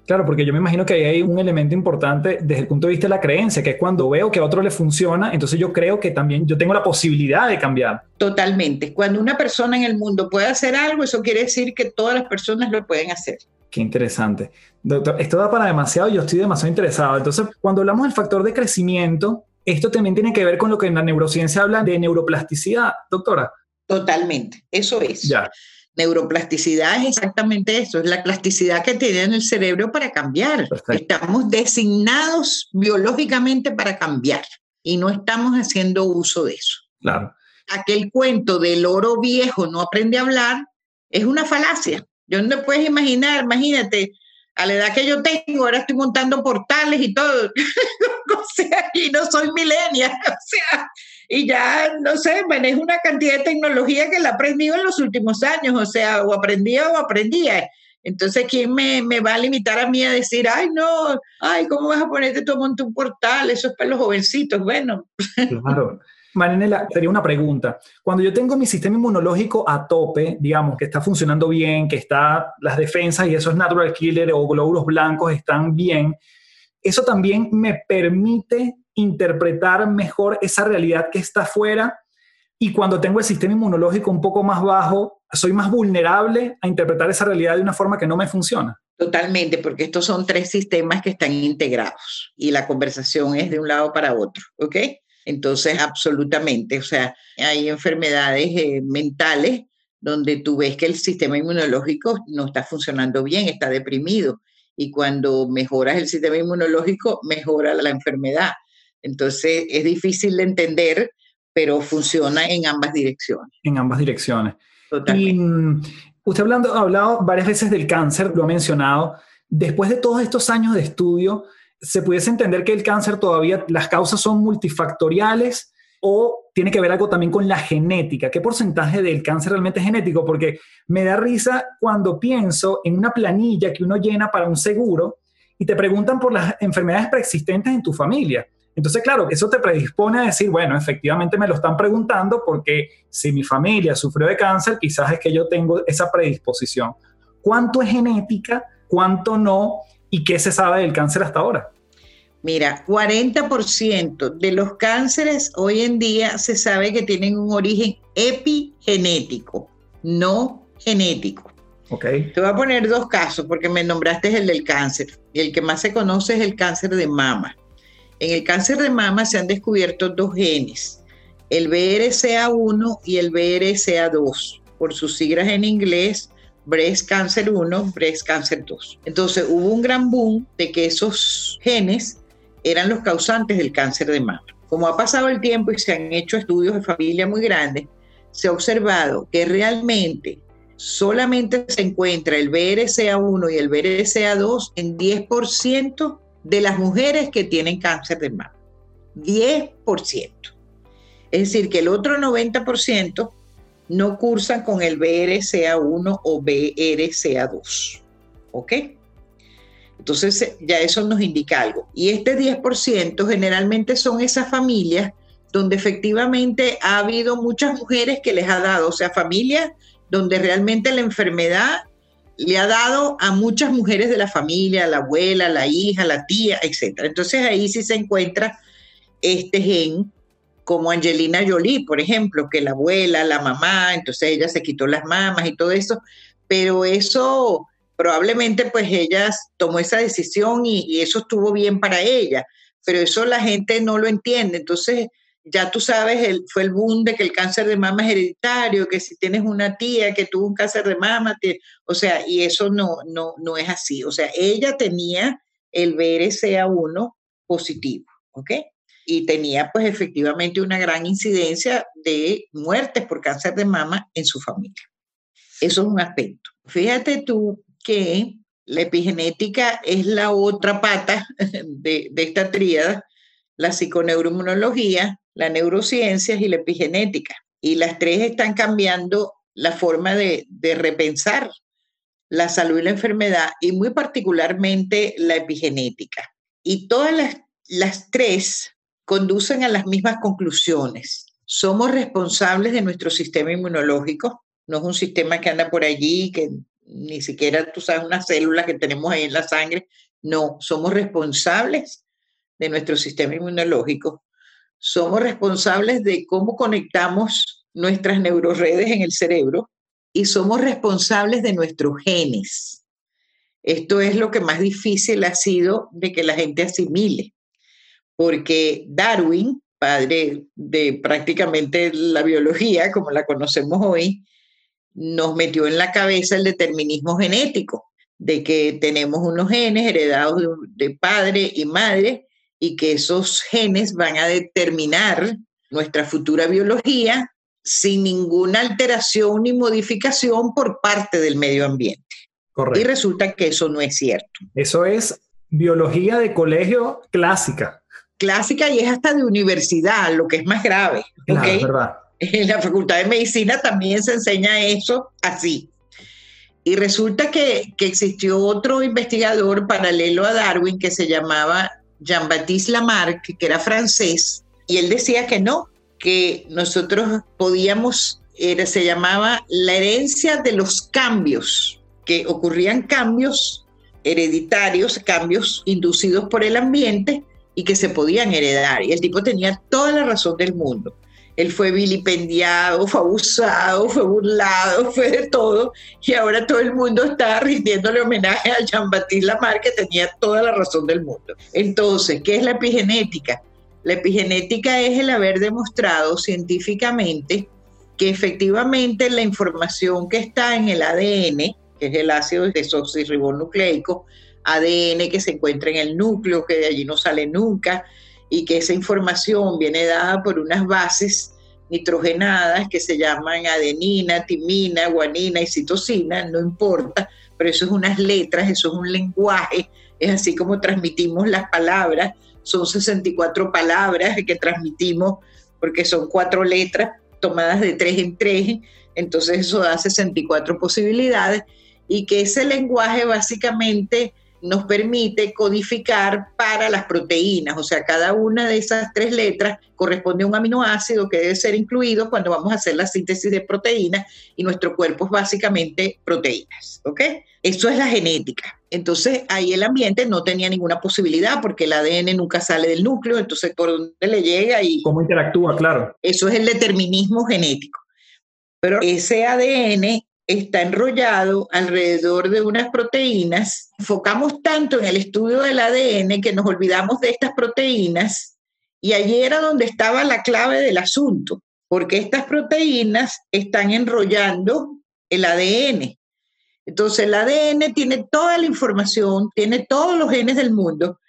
Claro, porque yo me imagino que ahí hay un elemento importante desde el punto de vista de la creencia, que es cuando veo que a otro le funciona, entonces yo creo que también yo tengo la posibilidad de cambiar. Totalmente. Cuando una persona en el mundo puede hacer algo, eso quiere decir que todas las personas lo pueden hacer. Qué interesante. Doctor, esto da para demasiado, yo estoy demasiado interesado. Entonces, cuando hablamos del factor de crecimiento, esto también tiene que ver con lo que en la neurociencia habla de neuroplasticidad, doctora. Totalmente, eso es. Ya. Neuroplasticidad es exactamente eso, es la plasticidad que tiene en el cerebro para cambiar. Perfecto. Estamos designados biológicamente para cambiar y no estamos haciendo uso de eso. Claro. Aquel cuento del oro viejo no aprende a hablar es una falacia. Yo no te puedes imaginar, imagínate, a la edad que yo tengo, ahora estoy montando portales y todo. o sea, y no soy milenia. O sea, y ya, no sé, manejo una cantidad de tecnología que la he aprendido en los últimos años. O sea, o aprendía o aprendía. Entonces, ¿quién me, me, va a limitar a mí a decir, ay, no, ay, ¿cómo vas a ponerte a montar un portal? Eso es para los jovencitos. Bueno. Claro. Marinela, sería una pregunta. Cuando yo tengo mi sistema inmunológico a tope, digamos, que está funcionando bien, que está las defensas y esos natural killer o glóbulos blancos están bien, eso también me permite interpretar mejor esa realidad que está afuera y cuando tengo el sistema inmunológico un poco más bajo, soy más vulnerable a interpretar esa realidad de una forma que no me funciona. Totalmente, porque estos son tres sistemas que están integrados y la conversación es de un lado para otro, ¿ok? Entonces, absolutamente, o sea, hay enfermedades eh, mentales donde tú ves que el sistema inmunológico no está funcionando bien, está deprimido. Y cuando mejoras el sistema inmunológico, mejora la enfermedad. Entonces, es difícil de entender, pero funciona en ambas direcciones. En ambas direcciones. Totalmente. Y mm, usted hablando, ha hablado varias veces del cáncer, lo ha mencionado. Después de todos estos años de estudio, se pudiese entender que el cáncer todavía, las causas son multifactoriales o tiene que ver algo también con la genética. ¿Qué porcentaje del cáncer realmente es genético? Porque me da risa cuando pienso en una planilla que uno llena para un seguro y te preguntan por las enfermedades preexistentes en tu familia. Entonces, claro, eso te predispone a decir, bueno, efectivamente me lo están preguntando porque si mi familia sufrió de cáncer, quizás es que yo tengo esa predisposición. ¿Cuánto es genética? ¿Cuánto no? ¿Y qué se sabe del cáncer hasta ahora? Mira, 40% de los cánceres hoy en día se sabe que tienen un origen epigenético, no genético. Okay. Te voy a poner dos casos porque me nombraste el del cáncer. Y el que más se conoce es el cáncer de mama. En el cáncer de mama se han descubierto dos genes, el BRCA1 y el BRCA2, por sus siglas en inglés, Breast Cancer 1, Breast Cancer 2. Entonces hubo un gran boom de que esos genes eran los causantes del cáncer de mama. Como ha pasado el tiempo y se han hecho estudios de familia muy grandes, se ha observado que realmente solamente se encuentra el BRCA1 y el BRCA2 en 10% de las mujeres que tienen cáncer de mama. 10%. Es decir, que el otro 90% no cursan con el BRCA1 o BRCA2. ¿Ok? Entonces ya eso nos indica algo. Y este 10% generalmente son esas familias donde efectivamente ha habido muchas mujeres que les ha dado, o sea, familias donde realmente la enfermedad le ha dado a muchas mujeres de la familia, la abuela, la hija, la tía, etc. Entonces ahí sí se encuentra este gen, como Angelina Jolie, por ejemplo, que la abuela, la mamá, entonces ella se quitó las mamas y todo eso, pero eso probablemente pues ella tomó esa decisión y, y eso estuvo bien para ella, pero eso la gente no lo entiende, entonces ya tú sabes, el, fue el boom de que el cáncer de mama es hereditario, que si tienes una tía que tuvo un cáncer de mama, o sea, y eso no, no, no es así. O sea, ella tenía el BRCA1 positivo, ¿ok? Y tenía pues efectivamente una gran incidencia de muertes por cáncer de mama en su familia. Eso es un aspecto. Fíjate tú que la epigenética es la otra pata de esta tríada, la psiconeuroinmunología, las neurociencias y la epigenética. Y las tres están cambiando la forma de, repensar la salud y la enfermedad y muy particularmente la epigenética. Y todas las, las tres conducen a las mismas conclusiones. Somos responsables de nuestro sistema inmunológico, no es un sistema que anda por allí, que ni siquiera tú sabes una célula que tenemos ahí en la sangre, no, somos responsables de nuestro sistema inmunológico somos responsables de cómo conectamos nuestras neuroredes en el cerebro y somos responsables de nuestros genes. Esto es lo que más difícil ha sido de que la gente asimile, porque Darwin, padre de prácticamente la biología como la conocemos hoy, nos metió en la cabeza el determinismo genético, de que tenemos unos genes heredados de, padre y madre y que esos genes van a determinar nuestra futura biología sin ninguna alteración ni modificación por parte del medio ambiente. Correcto. Y resulta que eso no es cierto. Eso es biología de colegio clásica. Clásica y es hasta de universidad, lo que es más grave. Claro, verdad. En la Facultad de Medicina también se enseña eso así. Y resulta que, que existió otro investigador paralelo a Darwin que se llamaba Jean-Baptiste Lamarck, que era francés, y él decía que no, que nosotros podíamos, era, se llamaba la herencia de los cambios, que ocurrían cambios hereditarios, cambios inducidos por el ambiente y que se podían heredar. Y el tipo tenía toda la razón del mundo. Él fue vilipendiado, fue abusado, fue burlado, fue de todo. Y ahora todo el mundo está rindiéndole homenaje a Jean-Baptiste Lamarck, que tenía toda la razón del mundo. Entonces, ¿qué es la epigenética? La epigenética es el haber demostrado científicamente que efectivamente la información que está en el ADN, que es el ácido desoxirribonucleico, ADN que se encuentra en el núcleo, que de allí no sale nunca, y que esa información viene dada por unas bases nitrogenadas que se llaman adenina, timina, guanina y citosina, no importa, pero eso es unas letras, eso es un lenguaje, es así como transmitimos las palabras, son 64 palabras que transmitimos porque son cuatro letras tomadas de tres en tres, entonces eso da 64 posibilidades y que ese lenguaje básicamente nos permite codificar para las proteínas, o sea, cada una de esas tres letras corresponde a un aminoácido que debe ser incluido cuando vamos a hacer la síntesis de proteínas y nuestro cuerpo es básicamente proteínas, ¿ok? Eso es la genética. Entonces ahí el ambiente no tenía ninguna posibilidad porque el ADN nunca sale del núcleo, entonces por dónde le llega y... ¿Cómo interactúa? Claro. Eso es el determinismo genético. Pero ese ADN está enrollado alrededor de unas proteínas. Enfocamos tanto en el estudio del ADN que nos olvidamos de estas proteínas y allí era donde estaba la clave del asunto, porque estas proteínas están enrollando el ADN. Entonces el ADN tiene toda la información, tiene todos los genes del mundo,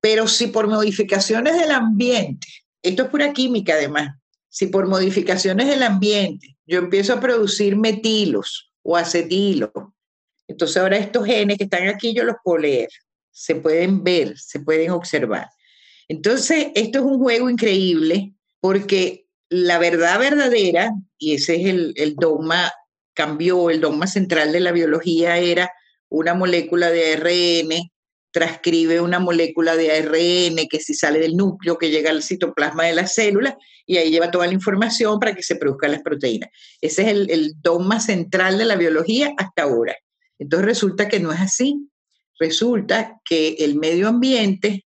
pero si por modificaciones del ambiente, esto es pura química además, si por modificaciones del ambiente yo empiezo a producir metilos o acetilos. Entonces ahora estos genes que están aquí yo los puedo leer, se pueden ver, se pueden observar. Entonces esto es un juego increíble porque la verdad verdadera, y ese es el, el dogma, cambió, el dogma central de la biología era una molécula de ARN transcribe una molécula de ARN que si sale del núcleo, que llega al citoplasma de la célula y ahí lleva toda la información para que se produzcan las proteínas. Ese es el, dogma central de la biología hasta ahora. Entonces resulta que no es así. Resulta que el medio ambiente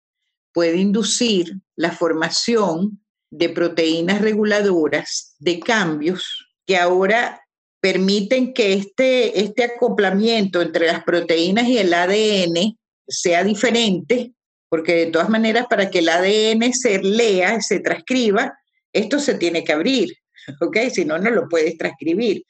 puede inducir la formación de proteínas reguladoras de cambios que ahora permiten que este, este acoplamiento entre las proteínas y el ADN sea diferente, porque de todas maneras para que el ADN se lea, se transcriba, esto se tiene que abrir, ¿ok? Si no, no lo puedes transcribir.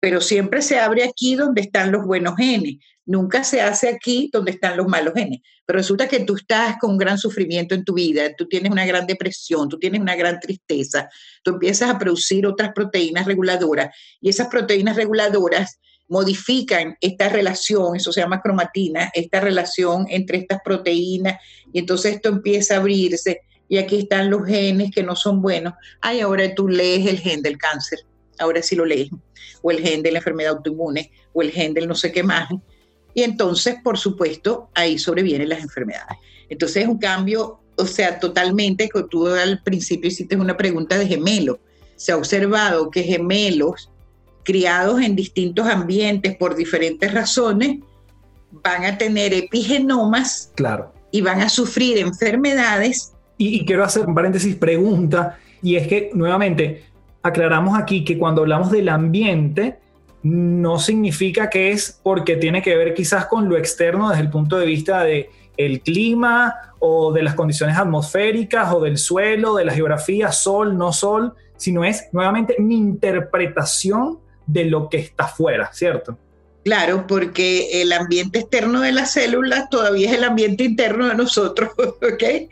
Pero siempre se abre aquí donde están los buenos genes, nunca se hace aquí donde están los malos genes. Pero resulta que tú estás con un gran sufrimiento en tu vida, tú tienes una gran depresión, tú tienes una gran tristeza, tú empiezas a producir otras proteínas reguladoras y esas proteínas reguladoras modifican esta relación, eso se llama cromatina, esta relación entre estas proteínas, y entonces esto empieza a abrirse, y aquí están los genes que no son buenos. Ay, ahora tú lees el gen del cáncer, ahora sí lo lees, o el gen de la enfermedad autoinmune, o el gen del no sé qué más. Y entonces, por supuesto, ahí sobrevienen las enfermedades. Entonces es un cambio, o sea, totalmente, que tú al principio hiciste una pregunta de gemelo. Se ha observado que gemelos criados en distintos ambientes por diferentes razones, van a tener epigenomas claro. y van a sufrir enfermedades. Y, quiero hacer un paréntesis pregunta, y es que nuevamente aclaramos aquí que cuando hablamos del ambiente, no significa que es porque tiene que ver quizás con lo externo desde el punto de vista de el clima o de las condiciones atmosféricas o del suelo, de la geografía, sol, no sol, sino es nuevamente mi interpretación de lo que está fuera, ¿cierto? Claro, porque el ambiente externo de las células todavía es el ambiente interno de nosotros, ¿ok?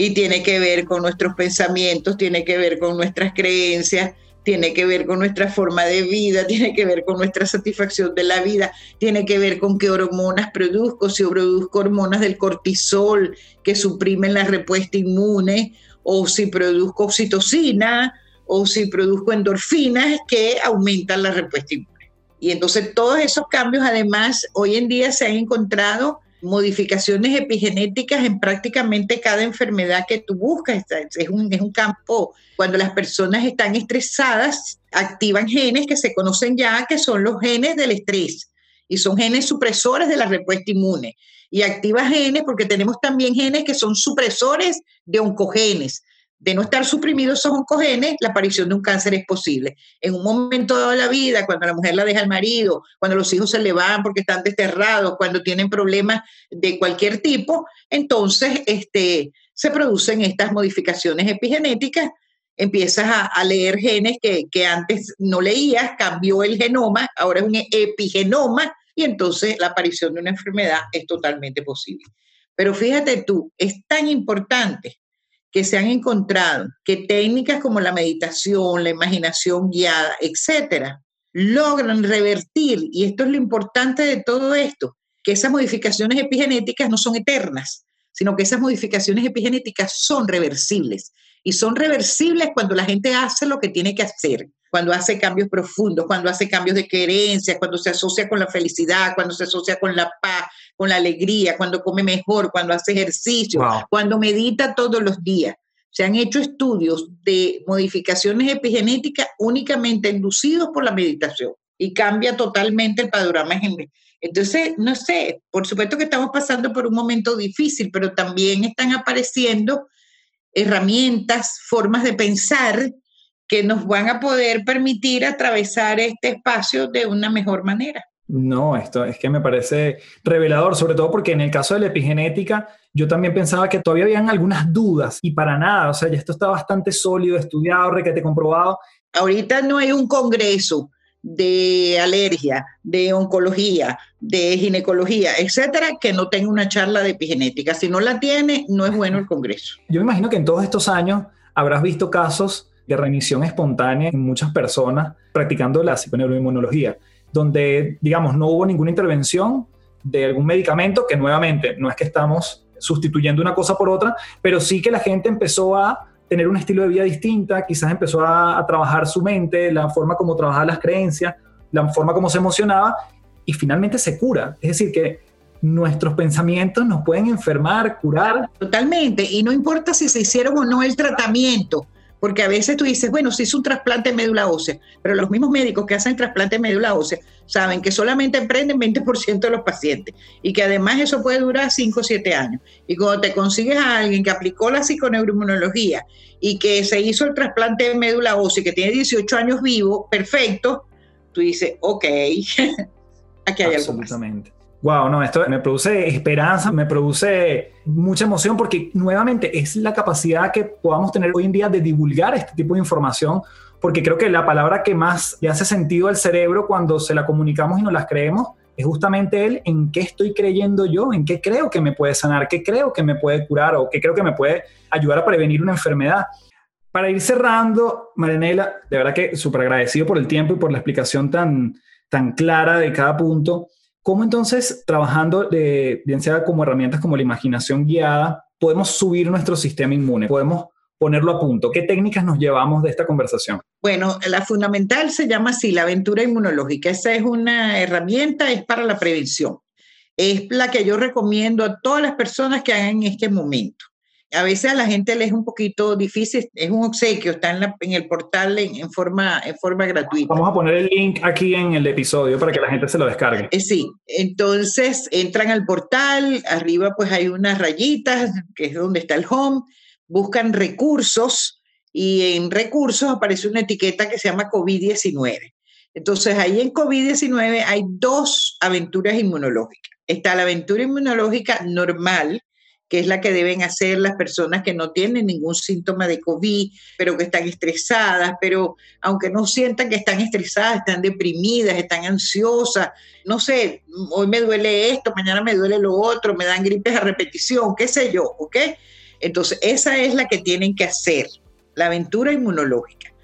Y tiene que ver con nuestros pensamientos, tiene que ver con nuestras creencias, tiene que ver con nuestra forma de vida, tiene que ver con nuestra satisfacción de la vida, tiene que ver con qué hormonas produzco, si produzco hormonas del cortisol que suprimen la respuesta inmune, o si produzco oxitocina, o si produzco endorfinas que aumentan la respuesta inmune. Y entonces todos esos cambios, además, hoy en día se han encontrado modificaciones epigenéticas en prácticamente cada enfermedad que tú buscas. Es un, es un campo, cuando las personas están estresadas, activan genes que se conocen ya, que son los genes del estrés, y son genes supresores de la respuesta inmune. Y activa genes porque tenemos también genes que son supresores de oncogenes de no estar suprimidos esos oncogenes, la aparición de un cáncer es posible. En un momento dado de la vida, cuando la mujer la deja al marido, cuando los hijos se le van porque están desterrados, cuando tienen problemas de cualquier tipo, entonces este, se producen estas modificaciones epigenéticas. Empiezas a, leer genes que, que antes no leías, cambió el genoma, ahora es un epigenoma, y entonces la aparición de una enfermedad es totalmente posible. Pero fíjate tú, es tan importante que se han encontrado que técnicas como la meditación, la imaginación guiada, etcétera, logran revertir, y esto es lo importante de todo esto, que esas modificaciones epigenéticas no son eternas, sino que esas modificaciones epigenéticas son reversibles. Y son reversibles cuando la gente hace lo que tiene que hacer, cuando hace cambios profundos, cuando hace cambios de querencia, cuando se asocia con la felicidad, cuando se asocia con la paz, con la alegría, cuando come mejor, cuando hace ejercicio, cuando medita todos los días. Se han hecho estudios de modificaciones epigenéticas únicamente inducidos por la meditación y cambia totalmente el panorama Entonces, no sé, por supuesto que estamos pasando por un momento difícil, pero también están apareciendo herramientas, formas de pensar que nos van a poder permitir atravesar este espacio de una mejor manera. No, esto es que me parece revelador, sobre todo porque en el caso de la epigenética, yo también pensaba que todavía habían algunas dudas y para nada, o sea, ya esto está bastante sólido, estudiado, requete comprobado. Ahorita no hay un congreso de alergia, de oncología, de ginecología, etcétera, que no tenga una charla de epigenética. Si no la tiene, no es bueno el congreso. Yo me imagino que en todos estos años habrás visto casos de remisión espontánea en muchas personas practicando la psiconeuroinmunología donde, digamos, no hubo ninguna intervención de algún medicamento, que nuevamente no es que estamos sustituyendo una cosa por otra, pero sí que la gente empezó a tener un estilo de vida distinta, quizás empezó a, a trabajar su mente, la forma como trabajaba las creencias, la forma como se emocionaba y finalmente se cura. Es decir, que nuestros pensamientos nos pueden enfermar, curar. Totalmente, y no importa si se hicieron o no el tratamiento, porque a veces tú dices, bueno, se hizo un trasplante de médula ósea, pero los mismos médicos que hacen trasplante de médula ósea saben que solamente emprenden 20% de los pacientes y que además eso puede durar 5 o 7 años. Y cuando te consigues a alguien que aplicó la psiconeuroinmunología y que se hizo el trasplante de médula ósea que tiene 18 años vivo, perfecto, tú dices, ok, aquí hay algo más. Wow, no, esto me produce esperanza, me produce mucha emoción porque nuevamente es la capacidad que podamos tener hoy en día de divulgar este tipo de información, porque creo que la palabra que más le hace sentido al cerebro cuando se la comunicamos y nos las creemos es justamente el en qué estoy creyendo yo, en qué creo que me puede sanar, qué creo que me puede curar o qué creo que me puede ayudar a prevenir una enfermedad. Para ir cerrando, Marianela, de verdad que súper agradecido por el tiempo y por la explicación tan, tan clara de cada punto. ¿Cómo entonces, trabajando de, bien sea como herramientas como la imaginación guiada, podemos subir nuestro sistema inmune? ¿Podemos ponerlo a punto? ¿Qué técnicas nos llevamos de esta conversación? Bueno, la fundamental se llama así, la aventura inmunológica. Esa es una herramienta, es para la prevención. Es la que yo recomiendo a todas las personas que hagan en este momento a veces a la gente le es un poquito difícil, es un obsequio, está en, en el portal en, forma, en forma gratuita. Vamos a poner el link aquí en el episodio para que la gente se lo descargue. Eh, sí, entonces entran al portal, arriba pues hay unas rayitas, que es donde está el home, buscan recursos y en recursos aparece una etiqueta que se llama COVID-19. Entonces ahí en COVID-19 hay dos aventuras inmunológicas. Está la aventura inmunológica normal, que es la que deben hacer las personas que no tienen ningún síntoma de COVID, pero que están estresadas, pero aunque no sientan que están estresadas, están deprimidas, están ansiosas, no sé, hoy me duele esto, mañana me duele lo otro, me dan gripes a repetición, qué sé yo, ¿ok? Entonces, esa es la que tienen que hacer, la aventura inmunológica.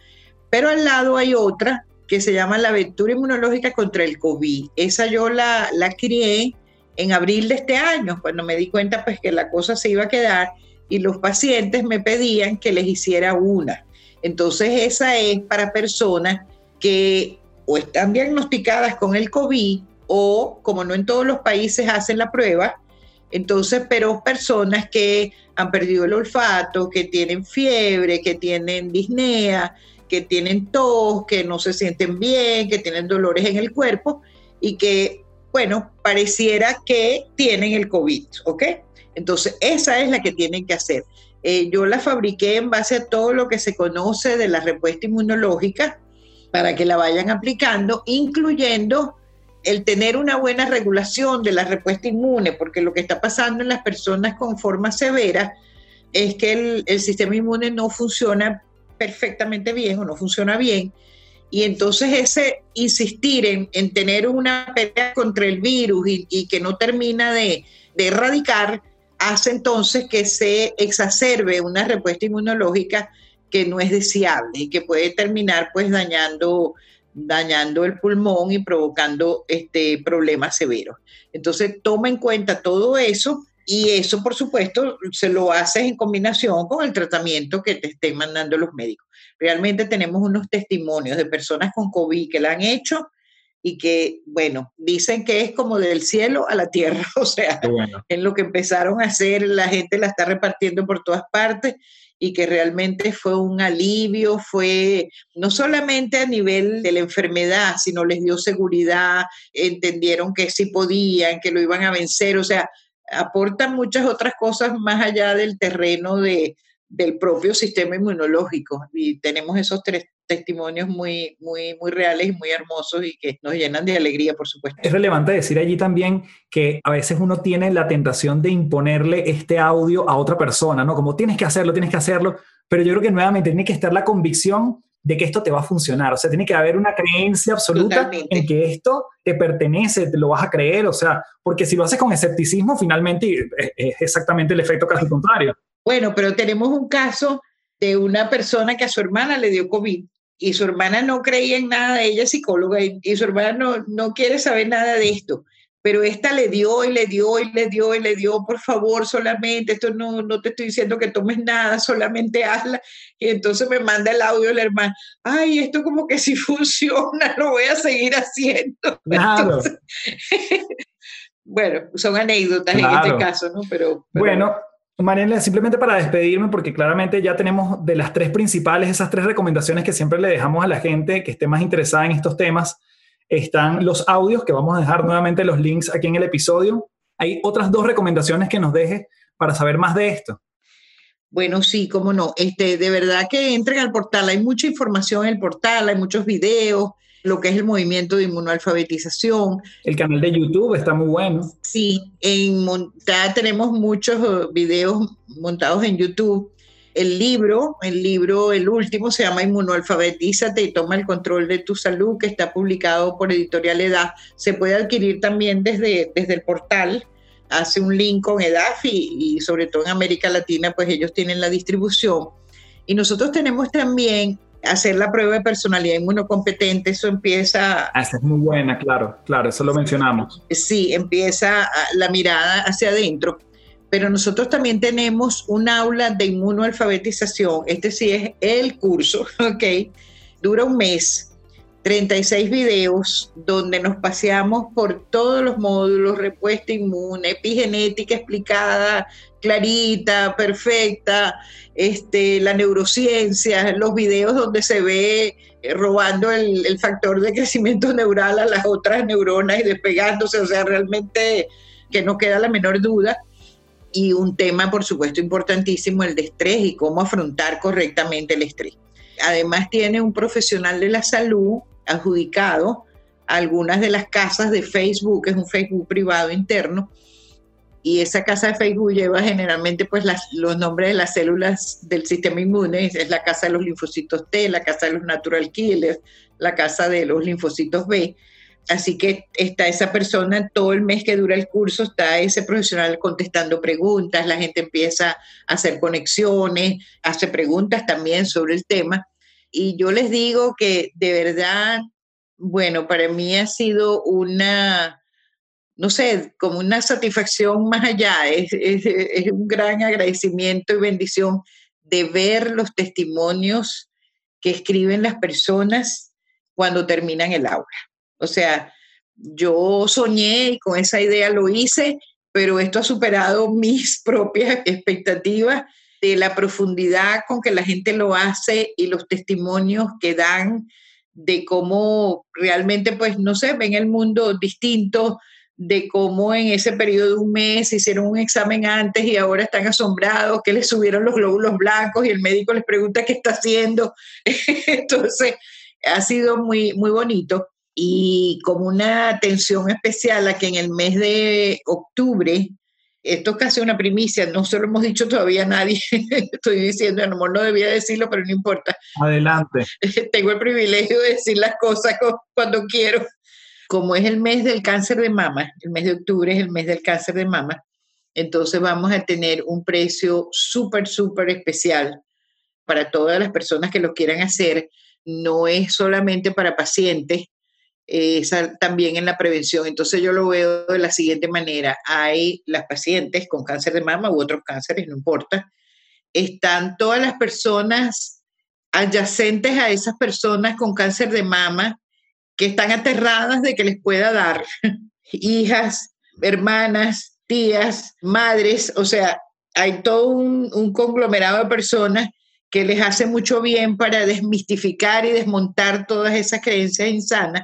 Pero al lado hay otra que se llama la aventura inmunológica contra el COVID. Esa yo la, la crié en abril de este año, cuando me di cuenta pues que la cosa se iba a quedar y los pacientes me pedían que les hiciera una. Entonces esa es para personas que o están diagnosticadas con el COVID o como no en todos los países hacen la prueba, entonces, pero personas que han perdido el olfato, que tienen fiebre, que tienen disnea, que tienen tos, que no se sienten bien, que tienen dolores en el cuerpo y que bueno, pareciera que tienen el COVID, ¿ok? Entonces, esa es la que tienen que hacer. Eh, yo la fabriqué en base a todo lo que se conoce de la respuesta inmunológica para que la vayan aplicando, incluyendo el tener una buena regulación de la respuesta inmune, porque lo que está pasando en las personas con forma severa es que el, el sistema inmune no funciona perfectamente bien o no funciona bien y entonces ese insistir en, tener una pelea contra el virus y, que no termina de, erradicar, hace entonces que se exacerbe una respuesta inmunológica que no es deseable y que puede terminar pues dañando, dañando el pulmón y provocando este, problemas severos. Entonces toma en cuenta todo eso y eso por supuesto se lo haces en combinación con el tratamiento que te estén mandando los médicos. Realmente tenemos unos testimonios de personas con COVID que la han hecho y que, bueno, dicen que es como del cielo a la tierra, o sea, en lo que empezaron a hacer, la gente la está repartiendo por todas partes y que realmente fue un alivio, fue no solamente a nivel de la enfermedad, sino les dio seguridad, entendieron que sí podían, que lo iban a vencer, o sea, aportan muchas otras cosas más allá del terreno de, del propio sistema inmunológico. Y tenemos esos tres testimonios muy, muy, muy reales y muy hermosos y que nos llenan de alegría, por supuesto. Es relevante decir allí también que a veces uno tiene la tentación de imponerle este audio a otra persona, ¿no? Como tienes que hacerlo, tienes que hacerlo, pero yo creo que nuevamente tiene que estar la convicción de que esto te va a funcionar. O sea, tiene que haber una creencia absoluta en que esto te pertenece, te lo vas a creer. O sea, porque si lo haces con escepticismo, finalmente es exactamente el efecto casi contrario. Bueno, pero tenemos un caso de una persona que a su hermana le dio COVID y su hermana no creía en nada, ella es psicóloga y, su hermana no, no quiere saber nada de esto, pero esta le dio y le dio y le dio y le dio, por favor, solamente, esto no, no te estoy diciendo que tomes nada, solamente hazla. Y entonces me manda el audio el hermano, ay, esto como que si funciona, lo voy a seguir haciendo. Claro. bueno, son anécdotas en este caso, ¿no? Pero, Bueno, Mariela, simplemente para despedirme, porque claramente ya tenemos de las tres principales, esas tres recomendaciones que siempre le dejamos a la gente que esté más interesada en estos temas, están los audios, que vamos a dejar nuevamente los links aquí en el episodio. Hay otras dos recomendaciones que nos deje para saber más de esto. Bueno, sí, cómo no. Este, de verdad que entren al portal. Hay mucha información en el portal, hay muchos videos, lo que es el movimiento de inmunoalfabetización. El canal de YouTube está muy bueno. Sí, en ya tenemos muchos eh, videos montados en YouTube. El libro, el libro, el último, se llama Inmunoalfabetízate y toma el control de tu salud, que está publicado por Editorial Edad. Se puede adquirir también desde, desde el portal. Hace un link con EDAF y, y sobre todo en América Latina, pues ellos tienen la distribución. Y nosotros tenemos también hacer la prueba de personalidad inmunocompetente, eso empieza... Ah, esa es muy buena, claro, claro, eso lo mencionamos. Sí, empieza la mirada hacia adentro, pero nosotros también tenemos un aula de inmunoalfabetización, este sí es el curso, ¿ok? Dura un mes, 36 videos donde nos paseamos por todos los módulos, respuesta inmune, epigenética explicada, clarita, perfecta, este, la neurociencia, los videos donde se ve eh, robando el, factor de crecimiento neural a las otras neuronas y despegándose, o sea, realmente que no queda la menor duda. Y un tema, por supuesto, importantísimo, el de estrés y cómo afrontar correctamente el estrés. Además, tiene un profesional de la salud adjudicado a algunas de las casas de Facebook, es un Facebook privado interno, y esa casa de Facebook lleva generalmente pues los nombres de las células del sistema inmune, es la casa de los linfocitos T, la casa de los natural killers, la casa de los linfocitos B. Así que está esa persona todo el mes que dura el curso, está ese profesional contestando preguntas, la gente empieza a hacer conexiones, hace preguntas también sobre el tema. Y yo les digo que de verdad, bueno, para mí ha sido una, no sé, como una satisfacción más allá, es, un gran agradecimiento y bendición de ver los testimonios que escriben las personas cuando terminan el aula. O sea, yo soñé y con esa idea lo hice, pero esto ha superado mis propias expectativas de la profundidad con que la gente lo hace y los testimonios que dan de cómo realmente, pues, no sé, ven el mundo distinto, de cómo en ese periodo de un mes hicieron un examen antes y ahora están asombrados, que les subieron los glóbulos blancos y el médico les pregunta qué está haciendo. Entonces, ha sido muy, muy bonito y como una atención especial a que en el mes de octubre, esto es casi una primicia, no se lo hemos dicho todavía a nadie, estoy diciendo, a lo mejor no debía decirlo, pero no importa. Adelante. Tengo el privilegio de decir las cosas cuando quiero como es el mes del cáncer de mama, el mes de octubre es el mes del cáncer de mama, entonces vamos a tener un precio súper, súper especial para todas las personas que lo quieran hacer. No es solamente para pacientes, es también en la prevención. Entonces yo lo veo de la siguiente manera. Hay las pacientes con cáncer de mama u otros cánceres, no importa. Están todas las personas adyacentes a esas personas con cáncer de mama que están aterradas de que les pueda dar hijas, hermanas, tías, madres, o sea, hay todo un, conglomerado de personas que les hace mucho bien para desmistificar y desmontar todas esas creencias insanas.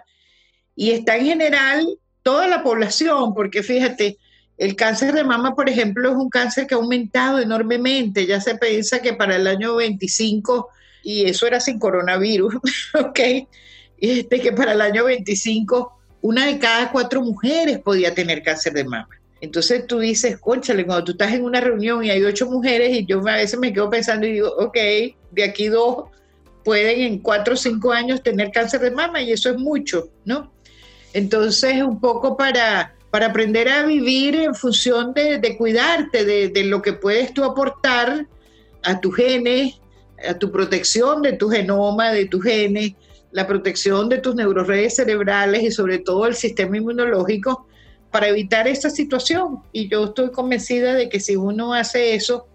Y está en general toda la población, porque fíjate, el cáncer de mama, por ejemplo, es un cáncer que ha aumentado enormemente. Ya se piensa que para el año 25, y eso era sin coronavirus, ¿ok? este, que para el año 25 una de cada cuatro mujeres podía tener cáncer de mama. Entonces tú dices, conchale, cuando tú estás en una reunión y hay ocho mujeres y yo a veces me quedo pensando y digo, ok, de aquí dos pueden en cuatro o cinco años tener cáncer de mama y eso es mucho, ¿no? Entonces un poco para, para aprender a vivir en función de, cuidarte, de, lo que puedes tú aportar a tus genes, a tu protección de tu genoma, de tus genes, la protección de tus neuroredes cerebrales y sobre todo el sistema inmunológico, para evitar esa situación. Y yo estoy convencida de que si uno hace eso,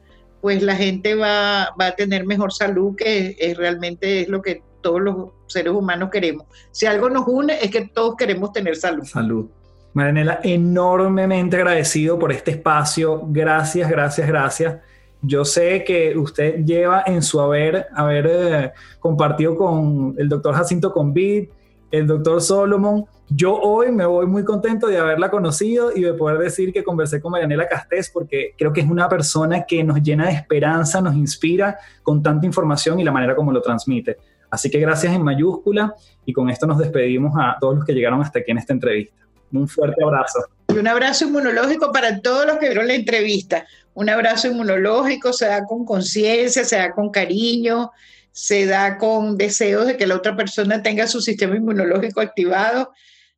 pues la gente va, va a tener mejor salud, que es, realmente es lo que todos los seres humanos queremos. Si algo nos une es que todos queremos tener salud. Salud. Marinela, enormemente agradecido por este espacio. Gracias, gracias, gracias. Yo sé que usted lleva en su haber haber eh, compartido con el doctor Jacinto Convid, el doctor Solomon. Yo hoy me voy muy contento de haberla conocido y de poder decir que conversé con Marianela Castés porque creo que es una persona que nos llena de esperanza, nos inspira con tanta información y la manera como lo transmite. Así que gracias en mayúscula y con esto nos despedimos a todos los que llegaron hasta aquí en esta entrevista. Un fuerte abrazo. Y un abrazo inmunológico para todos los que vieron la entrevista. Un abrazo inmunológico se da con conciencia, se da con cariño, se da con deseos de que la otra persona tenga su sistema inmunológico activado.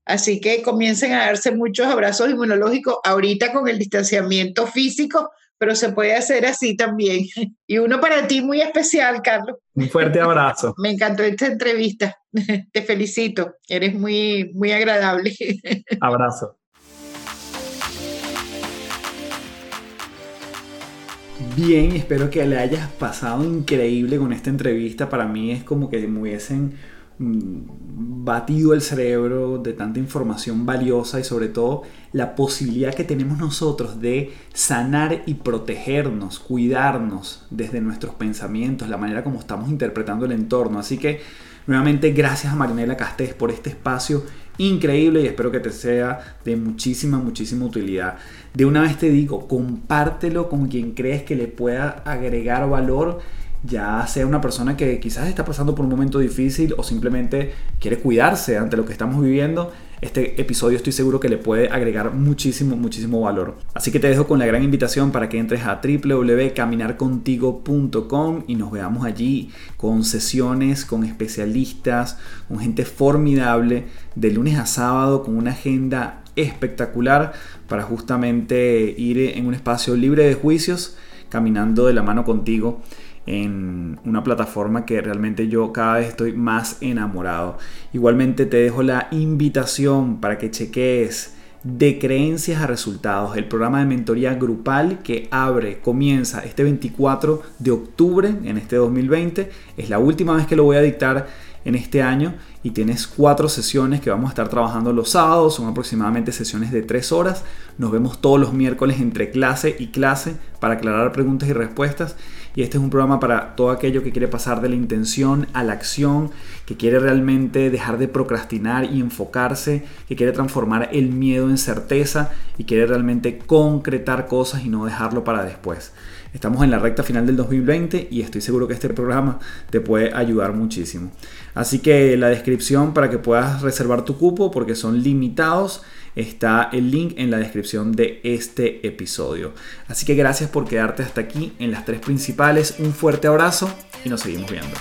Así que comiencen a darse muchos abrazos inmunológicos ahorita con el distanciamiento físico, pero se puede hacer así también. Y uno para ti muy especial, Carlos. Un fuerte abrazo. Me encantó esta entrevista. Te felicito. Eres muy, muy agradable. Abrazo. Bien, espero que le hayas pasado increíble con esta entrevista. Para mí es como que me hubiesen batido el cerebro de tanta información valiosa y sobre todo la posibilidad que tenemos nosotros de sanar y protegernos, cuidarnos desde nuestros pensamientos, la manera como estamos interpretando el entorno. Así que nuevamente gracias a Marinela Castés por este espacio increíble y espero que te sea de muchísima, muchísima utilidad. De una vez te digo, compártelo con quien crees que le pueda agregar valor ya sea una persona que quizás está pasando por un momento difícil o simplemente quiere cuidarse ante lo que estamos viviendo, este episodio estoy seguro que le puede agregar muchísimo, muchísimo valor. Así que te dejo con la gran invitación para que entres a www.caminarcontigo.com y nos veamos allí con sesiones, con especialistas, con gente formidable, de lunes a sábado, con una agenda espectacular para justamente ir en un espacio libre de juicios, caminando de la mano contigo en una plataforma que realmente yo cada vez estoy más enamorado. Igualmente te dejo la invitación para que cheques de creencias a resultados, el programa de mentoría grupal que abre, comienza este 24 de octubre en este 2020. Es la última vez que lo voy a dictar en este año y tienes cuatro sesiones que vamos a estar trabajando los sábados, son aproximadamente sesiones de tres horas. Nos vemos todos los miércoles entre clase y clase para aclarar preguntas y respuestas y este es un programa para todo aquello que quiere pasar de la intención a la acción, que quiere realmente dejar de procrastinar y enfocarse, que quiere transformar el miedo en certeza y quiere realmente concretar cosas y no dejarlo para después. Estamos en la recta final del 2020 y estoy seguro que este programa te puede ayudar muchísimo. Así que la descripción para que puedas reservar tu cupo porque son limitados está el link en la descripción de este episodio. Así que gracias por quedarte hasta aquí en las tres principales. Un fuerte abrazo y nos seguimos viendo.